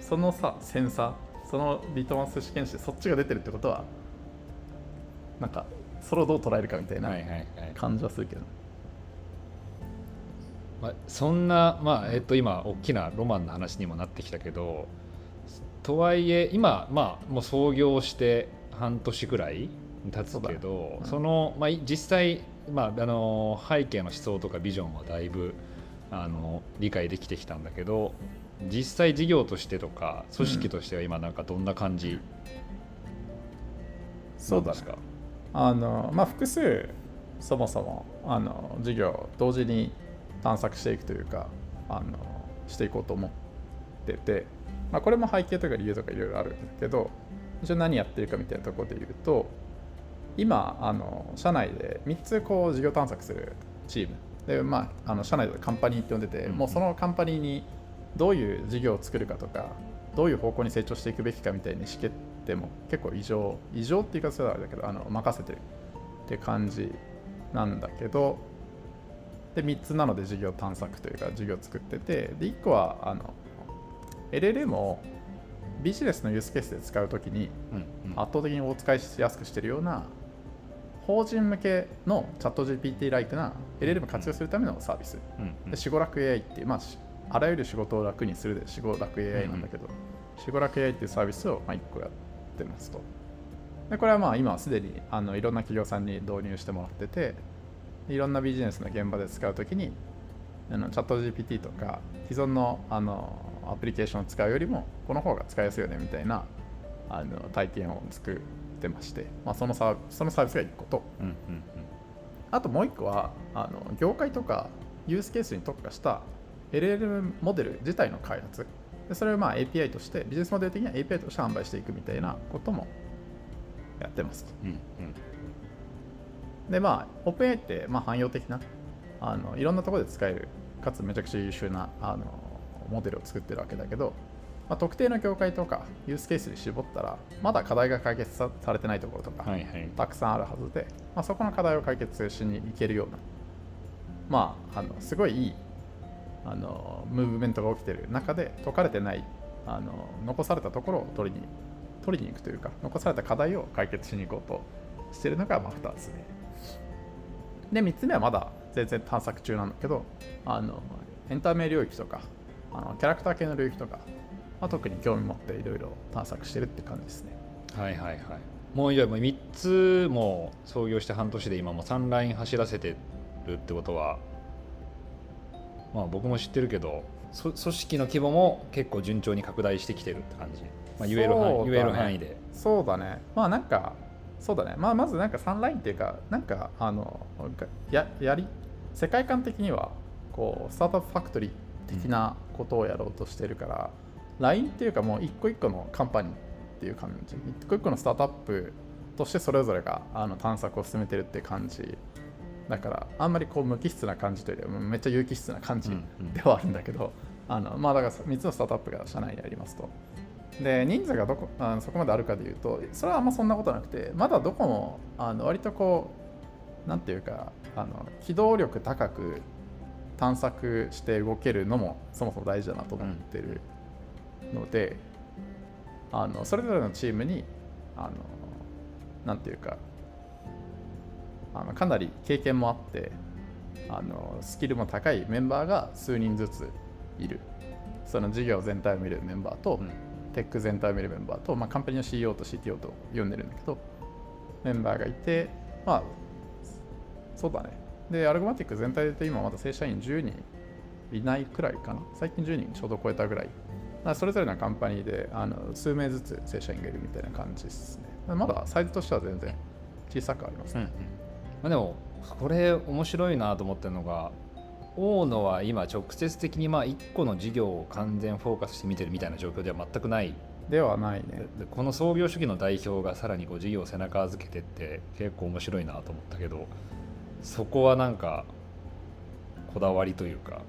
そのさ、センサー、そのリトマス試験紙でそっちが出てるってことは、なんか、それをどう捉えるかみたいなはいはいはい。感じはするけど、まあ、そんな、まあえっと、今大きなロマンの話にもなってきたけどとはいえ今、まあ、もう創業して半年くらい経つけどそ,、うん。の、まあ、い実際、まあ、あの背景の思想とかビジョンはだいぶあの理解できてきたんだけど実際事業としてとか組織としては今なんかどんな感じそうだね。なんですか、あのまあ、複数そもそもあの事業を同時に探索していくというかあのしていこうと思ってて、まあ、これも背景とか理由とかいろいろあるんだけど一応何やってるかみたいなところで言うと今あの社内で3つこう事業探索するチーム。で、まあ、あの社内でカンパニーって呼んでて、うんもうそのカンパニーにどういう事業を作るかとかどういう方向に成長していくべきかみたいに意思決定も結構異常異常って言い方するとあれだけどあの任せてるって感じなんだけどで3つなので事業探索というか事業を作っててで1個はあの LLM をビジネスのユースケースで使うときに圧倒的にお使いしやすくしてるような法人向けのチャット GPT-like な LLM を活用するためのサービス。で、しごらく AI っていう、まあ、しあらゆる仕事を楽にするでしごらく AI なんだけど、しごらく AI っていうサービスを、まあ、1個やってますと。でこれはまあ今すでにあのいろんな企業さんに導入してもらってて、いろんなビジネスの現場で使うときに、あのチャット GPT とか既存のあのアプリケーションを使うよりも、この方が使いやすいよねみたいなあの体験を作ってまして、まあ、そのサーそのサービスが1個と、うんうんあともう一個はあの業界とかユースケースに特化した LLM モデル自体の開発。でそれをまあ API としてビジネスモデル的には API として販売していくみたいなこともやってます。うんうんでまあ OpenAI ってまあ汎用的なあのいろんなところで使えるかつめちゃくちゃ優秀なあのモデルを作ってるわけだけど、まあ、特定の業界とかユースケースに絞ったらまだ課題が解決さされてないところとか、はいはい。たくさんあるはずで、まあ、そこの課題を解決しに行けるような、まあ、あのすごいいいあのムーブメントが起きている中で解かれてないあの残されたところを取りに取りに行くというか残された課題を解決しに行こうとしているのがまあ2つ目で3つ目はまだ全然探索中なんだけどあのエンタメ領域とかあのキャラクター系の領域とか、まあ、特に興味持っていろいろ探索してるって感じですね。はいはいはい。もういやもう3つも創業して半年で今もう3ライン走らせてるってことはまあ僕も知ってるけどそ組織の規模も結構順調に拡大してきてるって感じ、まあ、言える範囲、言える範囲で。そうだね。まあなんか、そうだね。まあまずなんか3ラインっていうか、なんかあの、ややり、世界観的には、こう、スタートアップファクトリー的なことをやろうとしてるから、ラインっていうかもう一個一個のカンパニーっていう感じ。一個一個のスタートアップとしてそれぞれがあの探索を進めてるって感じ。だから、あんまりこう無機質な感じというよりは、めっちゃ有機質な感じうんうんではあるんだけど、あのまあだから3つのスタートアップが社内にありますと。で人数がどこあのそこまであるかでいうとそれはあんまそんなことなくてまだどこもあの割とこうなんていうかあの機動力高く探索して動けるのもそもそも大事だなと思ってるので、あのそれぞれのチームにあのなんていうかあのかなり経験もあってあのスキルも高いメンバーが数人ずついる。その事業全体を見るメンバーと、うん。テック全体を見るメンバーと、まあ、カンパニーの CEO と CTO と呼んでるんだけどメンバーがいてまあそうだね。でアルゴマティック全体で今まだ正社員10人いないくらいかな。最近10人ちょうど超えたぐらい。まあそれぞれのカンパニーであの数名ずつ正社員がいるみたいな感じですね。まだサイズとしては全然小さくありますね、あ、でもこれ面白いなと思ってるのが大野は今直接的にまあ1個の事業を完全フォーカスして見てるみたいな状況では全くない。ではないね。でこの創業主義の代表がさらにこう事業を背中預けてって結構面白いなと思ったけどそこはなんかこだわりというか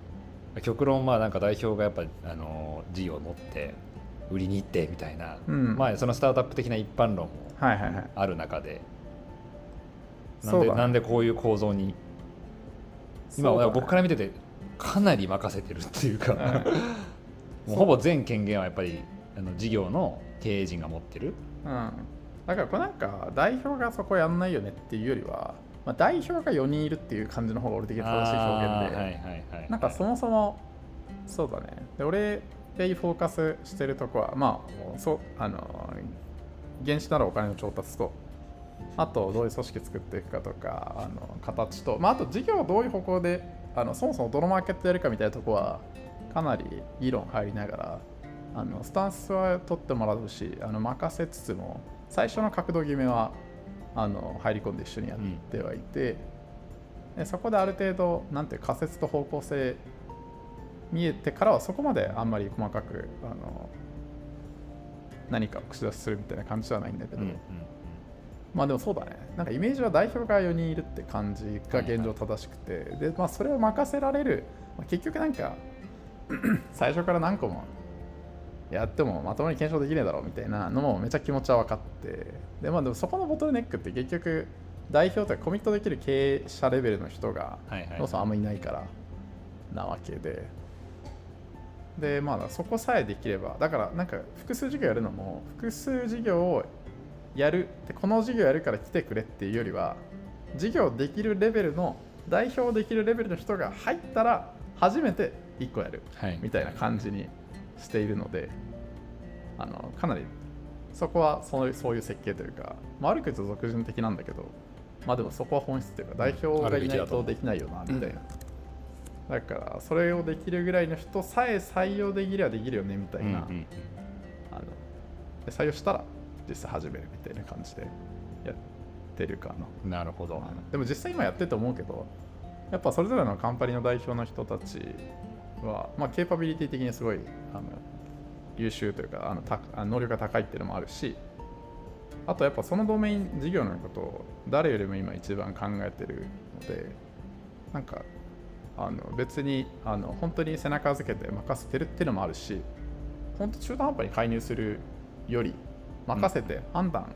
極論まあなんか代表がやっぱあの事業を持って売りに行ってみたいな、うん。まあそのスタートアップ的な一般論もはいはいはい。ある中でなんそうだね。でなんでこういう構造に今そうだね。僕から見ててかなり任せてるっていうか、うん もうほぼ全権限はやっぱりあの事業の経営陣が持ってる。うん、だからこれなんか代表がそこやんないよねっていうよりは、まあ、代表が4人いるっていう感じの方が俺的に正しい表現で、はいはいなんかそもそもそうだね。で俺でフォーカスしてるとこはまあそうあの原資ならお金の調達とあとどういう組織作っていくかとかあの形と、まあ、あと事業をどういう方向であのそもそもどのマーケットやるかみたいなとこはかなり議論入りながらあのスタンスは取ってもらうしあの任せつつも最初の角度決めはあの入り込んで一緒にやってはいて、でそこである程度なんていう仮説と方向性見えてからはそこまであんまり細かくあの何かを口出しするみたいな感じではないんだけど、うんうん。まあでもそうだね。なんかイメージは代表が4人いるって感じが現状正しくて、でまあそれを任せられる、まあ結局なんか 最初から何個もやってもまともに検証できねえだろうみたいなのもめちゃ気持ちは分かって。でまあでもそこのボトルネックって結局代表とかコミットできる経営者レベルの人がはいはい。そもそもあんまりいないからなわけで。でまあそこさえできればだからなんか複数事業やるのも複数事業をやるでこの事業やるから来てくれっていうよりは事業できるレベルの代表できるレベルの人が入ったら初めて1個やるはい。みたいな感じにしているのであのかなりそこはそういうそういう設計というか、まあ、悪く言うと俗人的なんだけどまあでもそこは本質というか代表がいないとできないよなみたいな、だからそれをできるぐらいの人さえ採用できればできるよねみたいな、うんうん。あので採用したら実際始めるみたいな感じでやってるかな。うんなるほど。でも実際今やってて思うけどやっぱそれぞれのカンパニーの代表の人たちは、まあ、ケーパビリティ的にすごいあの優秀というかあのた能力が高いっていうのもあるしあとやっぱそのドメイン事業のことを誰よりも今一番考えてるのでなんかあの別にあの本当に背中預けて任せてるっていうのもあるし本当中途半端に介入するより任せて判断、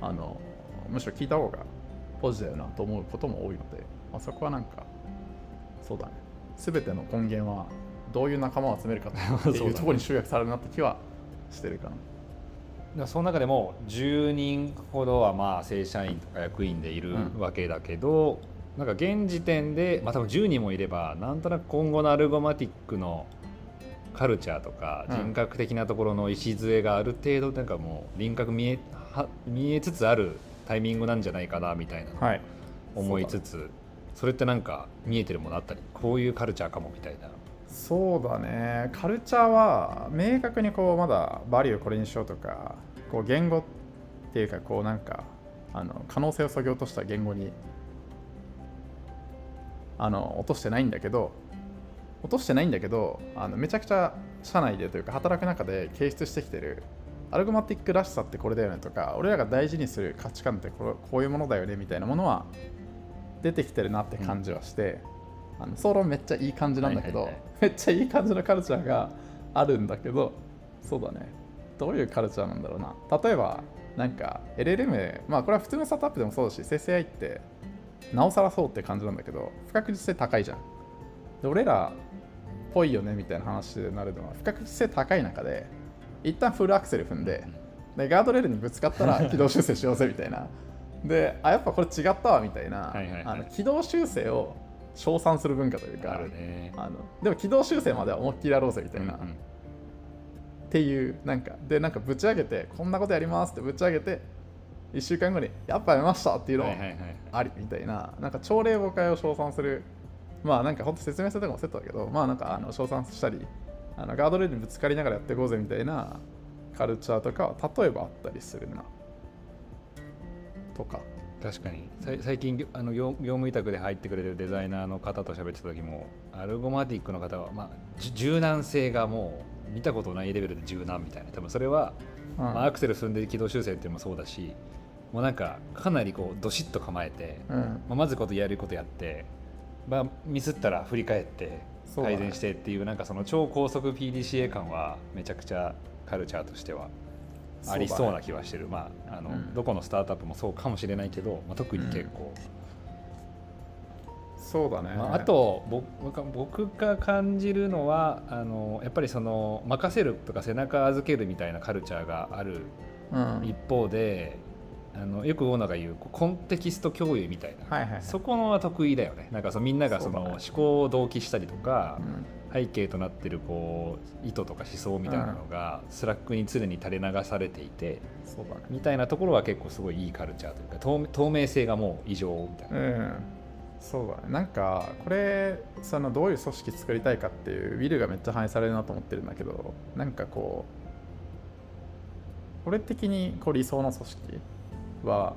あのむしろ聞いた方がポジだよなと思うことも多いので、まあ、そこはなんかそうだね。全ての根源はどういう仲間を集めるかっていう ところに集約されるなって気はしてるかな。その中でも10人ほどはまあ正社員とか役員でいるうん。わけだけど、なんか現時点で、まあ、多分10人もいればなんとなく今後のアルゴマティックのカルチャーとかうん。人格的なところの礎がある程度なんかもう輪郭見えは見えつつあるタイミングなんじゃないかなみたいな思いつつ、それってなんか見えてるものあったりこういうカルチャーかもみたいな。そうだね。カルチャーは明確にこうまだバリューこれにしようとかこう言語っていうかこうなんかあの可能性をそぎ落とした言語にあの落としてないんだけど落としてないんだけどあのめちゃくちゃ社内でというか働く中で形出してきてるアルゴマティックらしさってこれだよねとか俺らが大事にする価値観ってこれこういうものだよねみたいなものは出てきてるなって感じはして、あの総論めっちゃいい感じなんだけど、めっちゃいい感じのカルチャーがあるんだけどそうだね。どういうカルチャーなんだろうな。例えばなんか LLM まあこれは普通のスタートアップでもそうだし生成 AI ってなおさらそうって感じなんだけど不確実性高いじゃん。で俺らっぽいよねみたいな話になるのは不確実性高い中で一旦フルアクセル踏んででガードレールにぶつかったら軌道修正しようぜみたいなであやっぱこれ違ったわみたいなあの軌道修正を称賛する文化というかあね。あのでも軌道修正までは思いっきりやろうぜみたいな、うんうんっていうなんかでなんかぶち上げてこんなことやりますってぶち上げて1週間後にやっぱやめましたっていうのをはありみたいななんか朝礼誤解を称賛するまあなんかほんと説明するとかもセットだけどまあなんかあの称賛したりあのガードレールにぶつかりながらやっていこうぜみたいなカルチャーとかは例えばあったりするな。とか。確かに。最近あの業業務委託で入ってくれるデザイナーの方と喋ってた時もアルゴマティックの方は、まあ、柔軟性がもう見たことないレベルで柔軟みたいな。多分それは、うん。まあ、アクセル踏んで軌道修正っていうのもそうだしもうなんかかなりこうどしっと構えて、うんまあ、まずことやることやって、まあ、ミスったら振り返って改善してっていうなんかその超高速 PDCA 感はめちゃくちゃカルチャーとしてはありそうな気はしてる、まああのうん。どこのスタートアップもそうかもしれないけど、まあ、特に結構、そうだね、まあ、あと僕僕が感じるのはあのやっぱりその任せるとか背中預けるみたいなカルチャーがあるうん。一方で、あのよくオーナーが言うコンテキスト共有みたいな、はいはいはい。そこのは得意だよね。なんかそのみんながその思考を同期したりとか、うん。背景となってるこう意図とか思想みたいなのが、 Slack に常に垂れ流されていてそうだね。みたいなところは結構すごいいいカルチャーというか透透明性がもう異常みたいな。うん。そうだね。なんかこれそのどういう組織作りたいかっていう will がめっちゃ反映されるなと思ってるんだけどなんかこう俺的にこう理想の組織は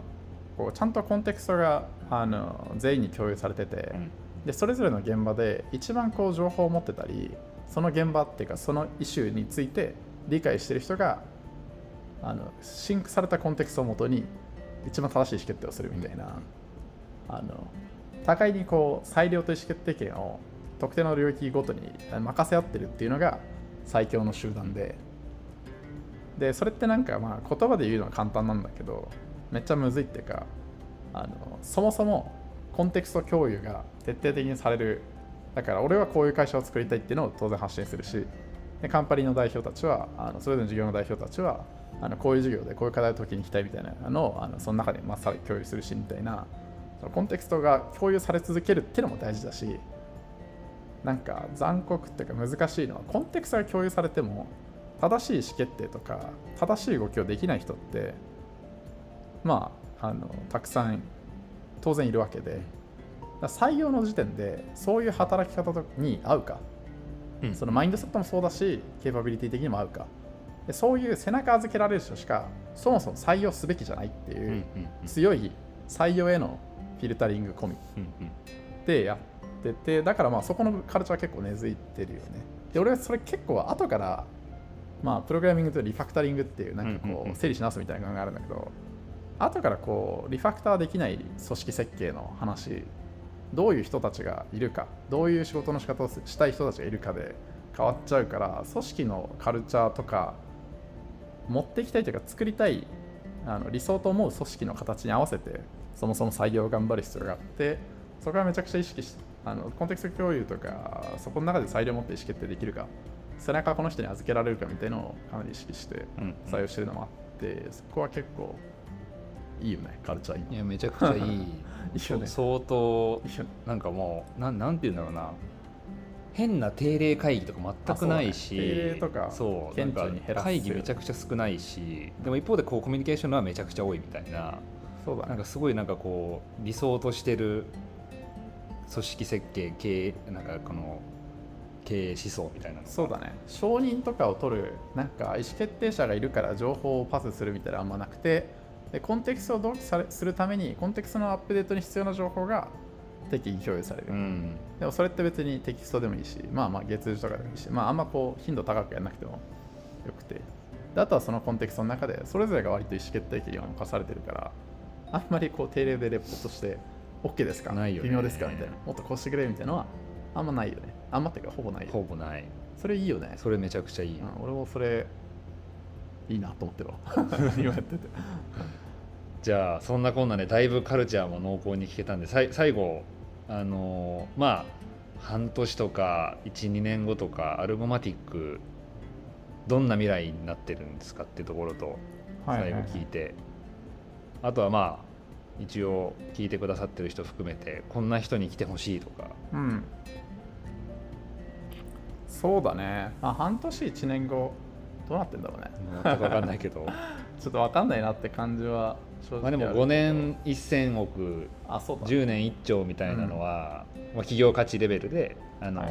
こうちゃんとコンテクストがあの全員に共有されてて、うん。でそれぞれの現場で一番こう情報を持ってたりその現場っていうかそのイシューについて理解してる人があのシンクされたコンテクストをもとに一番正しい意思決定をするみたいな、あの互いにこう裁量と意思決定権を特定の領域ごとに任せ合ってるっていうのが最強の集団で。でそれってなんかまあ言葉で言うのは簡単なんだけどめっちゃむずいっていうかあのそもそもコンテクスト共有が徹底的にされるだから俺はこういう会社を作りたいっていうのを当然発信するしでカンパニーの代表たちはあのそれぞれの事業の代表たちはあのこういう事業でこういう課題を解きに行きたいみたいなのをあのその中でまあさ共有するしみたいなそのコンテクストが共有され続けるっていうのも大事だしなんか残酷っていうか難しいのはコンテクストが共有されても正しい意思決定とか正しい動きをできない人ってまああのたくさん当然いるわけで採用の時点でそういう働き方とに合うか。うん。そのマインドセットもそうだしケーパビリティ的にも合うか。でそういう背中預けられる人しかそもそも採用すべきじゃないっていう、強い採用へのフィルタリング込みでやっててだからまあそこのカルチャーは結構根付いてるよね。で俺はそれ結構後からまあプログラミングとリファクタリングっていうなんかこう整理し直すみたいな考えがあるんだけど後からこうリファクターできない組織設計の話どういう人たちがいるかどういう仕事の仕方をしたい人たちがいるかで変わっちゃうから組織のカルチャーとか持っていきたいというか作りたいあの理想と思う組織の形に合わせてそもそも採用を頑張る必要があってそこはめちゃくちゃ意識しあのコンテクスト共有とかそこの中で裁量を持って意思決定できるか背中をこの人に預けられるかみたいなのをかなり意識して採用してるのもあってそこは結構いいよねカルチャー今。いやめちゃくちゃいい。いいよね。相当なんかもうなんなんて言うんだろうな。変な定例会議とか全くないしね。定例とかそうなんかに減らす。会議めちゃくちゃ少ないしでも一方でこうコミュニケーションのはめちゃくちゃ多いみたいな。そうだね。なんかすごいなんかこう理想としてる組織設計経営なんかこの経営思想みたいなそうだね。承認とかを取るなんか意思決定者がいるから情報をパスするみたいなのあんまなくてでコンテクストを同期されするためにコンテクストのアップデートに必要な情報が適宜共有される、うん。でもそれって別にテキストでもいいしまあまあ月次とかでもいいしまああんまこう頻度高くやらなくてもよくて。であとはそのコンテクストの中でそれぞれが割と意思決定権が任されてるからあんまりこう定例でレポートして OK ですか？ないよね。微妙ですか？みたいな。もっとこうしてくれみたいなのはあんまないよね。あんまっていうかほぼないよほぼない。それいいよね。それめちゃくちゃいい、うん、俺もそれいいなと思ってるわ。今やっててじゃあそんなこんなでだいぶカルチャーも濃厚に聞けたんでさい最後あのーまあ半年とか12年後とかアルゴマティックどんな未来になってるんですかっていうところと最後聞いて、あとはまあ一応聞いてくださってる人含めてこんな人に来てほしいとか。うん。そうだね、まあ、半年1年後どうなってんだろうね。全く分かんないけど。ちょっと分かんないなって感じはまあでもるけど。5年1000億あそうだね。10年1兆みたいなのは、まあ、企業価値レベルであの、はい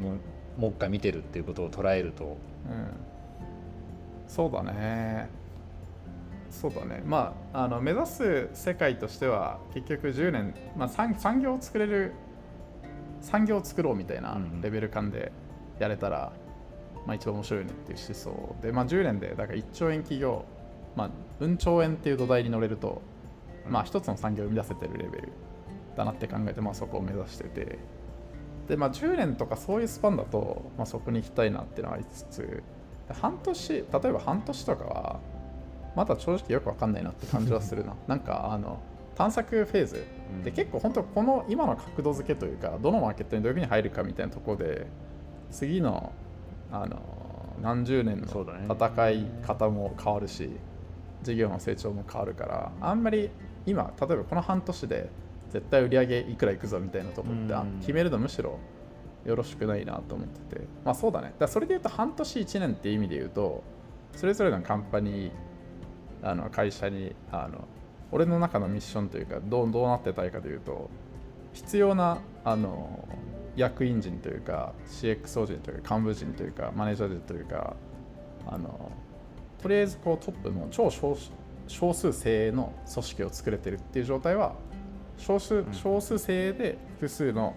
もうもう一回見てるっていうことを捉えると。うん。そうだね。そうだね。まああの目指す世界としては結局10年、まあ、産産業を作れる産業を作ろうみたいなうんレベル感でやれたら、まあ、一番面白いねっていう思想で、まあ、10年でだから1兆円企業、まあ、うん兆円っていう土台に乗れると、まあ、一つの産業を生み出せてるレベルだなって考えて、まあ、そこを目指してて。で、まあ、10年とかそういうスパンだと、まあ、そこに行きたいなっていうのはありつつ半年例えば半年とかはまだ正直よくわかんないなって感じはするな。なんかあの探索フェーズ。で結構本当この今の角度付けというかどのマーケットにどういうふうに入るかみたいなところで次のあの何十年の戦い方も変わるし、事業の成長も変わるからあんまり今例えばこの半年で絶対売り上げいくらいくぞみたいなとこってあうん。決めるのむしろよろしくないなと思っててまあそうだね。だそれで言うと半年1年っていう意味で言うとそれぞれのカンパニーあの会社にあの俺の中のミッションというかどうどうなってたいかというと必要なあの役員陣というか CXO 陣というか幹部陣というかマネージャー陣というかあのとりあえずこうトップの超少少数精鋭の組織を作れてるっていう状態は少数少数精鋭で複数の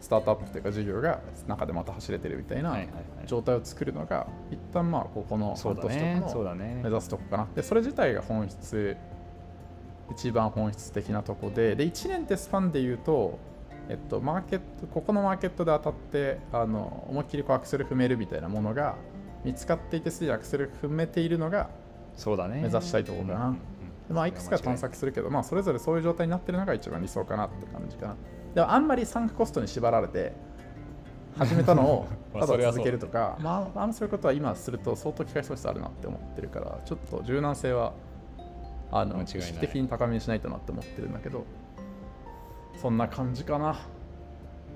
スタートアップというか事業が中でまた走れてるみたいな状態を作るのが一旦まあここのそうだ半年とね。かの目指すとこかな。でそれ自体が本質一番本質的なとこでで1年ってスパンで言うと、えっと、マーケットここのマーケットで当たってあの思いっきりこうアクセル踏めるみたいなものが見つかっていてすでにアクセル踏めているのが、そうだね。目指したいところかな。うん。まあ、いくつか探索するけど、まあ、それぞれそういう状態になってるのが一番理想かなって感じかな。でもあんまりサンクコストに縛られて始めたのを まあただ続けるとか、まあ、あのそういうことは今すると相当機会喪失あるなって思ってるからちょっと柔軟性はあの意識的に高めにしないとなって思ってるんだけどそんな感じかな。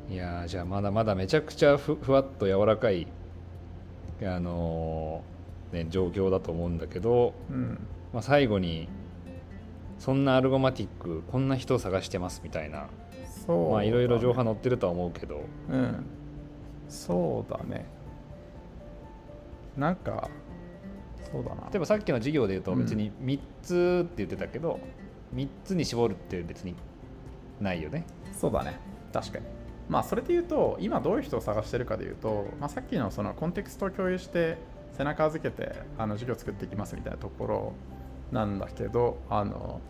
いやーじゃあまだまだめちゃくちゃふふわっと柔らかいあのーね、状況だと思うんだけど、うん。まあ、最後にそんなアルゴマティックこんな人を探してますみたいなまあいろいろ情報載ってるとは思うけど。うん。そうだね。なんかそうだな。例えばさっきの授業で言うとうん。別に3つって言ってたけど、3つに絞るって別にないよね。そうだね。確かにまあそれで言うと今どういう人を探してるかで言うと、まあ、さっきのそのコンテクストを共有して背中預けてあの授業作っていきますみたいなところなんだけどあの、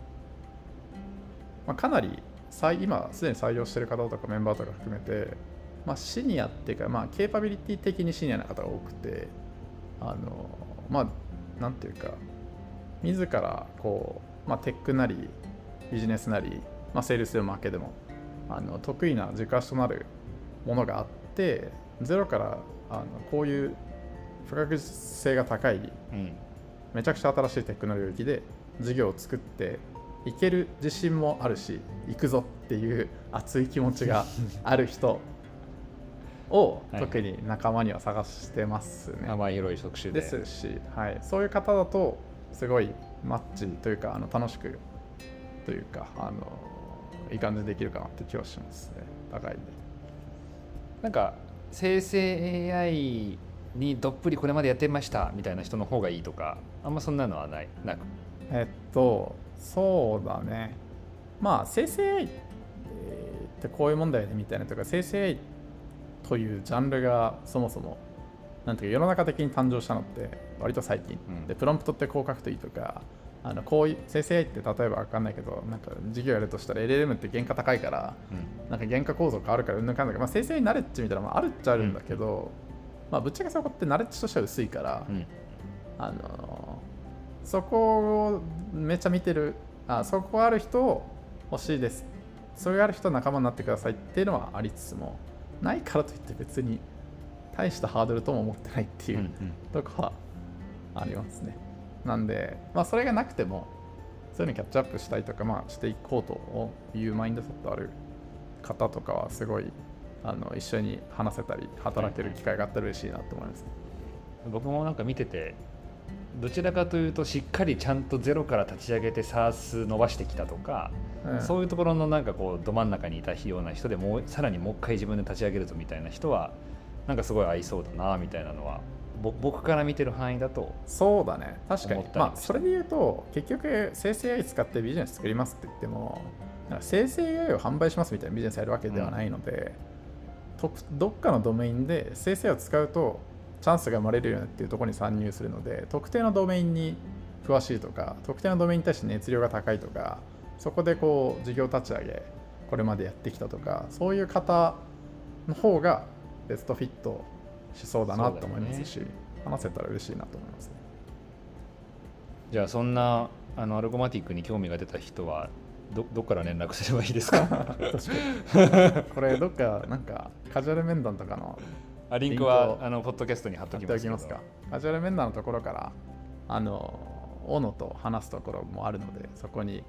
まあ、かなり今すでに採用してる方とかメンバーとか含めて、まあ、シニアっていうか、まあ、ケーパビリティ的にシニアな方が多くてあのまあなんていうか自らこう、まあ、テックなりビジネスなり、まあ、セールスでも負けでもあの得意な軸足となるものがあってゼロからあのこういう不確実性が高いうんめちゃくちゃ新しいテックの領域で事業を作っていける自信もあるし行くぞっていう熱い気持ちがある人をはい。特に仲間には探してますね。幅広い職種で。ですし、はい、そういう方だとすごいマッチというかあの楽しくというかあのいい感じでできるかなって気はしますね。高いんで。なんか生成 AI にどっぷりこれまでやってましたみたいな人の方がいいとかあんまそんなのはないなく。えっとそうだね。まあ生成 AI ってこういう問題でみたいなとか生成 AI というジャンルがそもそもなんていうか世の中的に誕生したのって割と最近、うん。でプロンプトってこう書くといいとかあのこういう生成 AI って例えば分かんないけどなんか授業やるとしたら LLM って原価高いからうん。なんか原価構造変わるからうんぬんかんだけど、まあ、生成ナレッジみたいなのもあるっちゃあるんだけど、まあ、ぶっちゃけそこってナレッジとしては薄いから、うん。あのそこをめっちゃ見てるあそこある人を欲しいです。そういうある人仲間になってくださいっていうのはありつつもないからといって別に大したハードルとも思ってないっていう、うん。とこはありますねなんでまあそれがなくてもそういうのにキャッチアップしたいとかまあしていこうというマインドセットある方とかはすごいあの一緒に話せたり働ける機会があったら嬉しいなと思います。ね僕もなんか見ててどちらかというとしっかりちゃんとゼロから立ち上げて SARS 伸ばしてきたとか、うん。そういうところのなんかこうど真ん中にいたような人でもうさらにもう一回自分で立ち上げるぞみたいな人はなんかすごい合いそうだなみたいなのはぼ僕から見てる範囲だとそうだね。確かに。まあそれで言うと結局生成 AI 使ってビジネス作りますって言っても生成 AI を販売しますみたいなビジネスやるわけではないので、とどっかのドメインで生成 AI を使うとチャンスが生まれるよねっていうところに参入するので特定のドメインに詳しいとか特定のドメインに対して熱量が高いとかそこでこう事業立ち上げこれまでやってきたとかそういう方の方がベストフィットしそうだなと思いますし、話せたら嬉しいなと思いますね。じゃあそんなあのアルゴマティックに興味が出た人はどどっから連絡すればいいですか？これどっかなんかカジュアル面談とかのあリンクはあのポッドキャストに貼っときますけど。おきますか？カジュアル面談のところからあの大野と話すところもあるのでそこに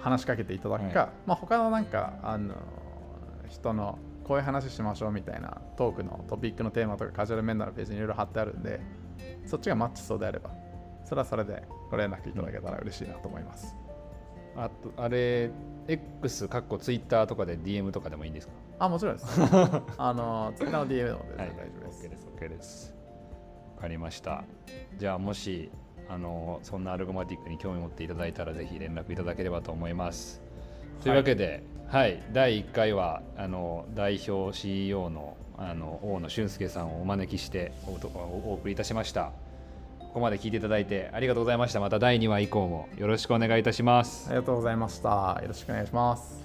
話しかけていただくか、はい。まあ他のなんかあの人のこういう話しましょうみたいなトークのトピックのテーマとかカジュアル面談のページにいろいろ貼ってあるんでそっちがマッチしそうであればそれはそれでご連絡いただけたら嬉しいなと思います、あとあれ X かっこ Twitter とかで DM とかでもいいんですか？あもちろんです。あの Twitter の DM のではい大丈夫です、OK です OK です。わかりました。じゃあもしあのそんなアルゴマティックに興味持っていただいたらぜひ連絡いただければと思いますというわけで、はい。第1回はあの代表 CEO のあの大野俊介さんをお招きしておおお送りいたしました。ここまで聞いていただいてありがとうございました。また第2話以降もよろしくお願いいたします。ありがとうございました。よろしくお願いします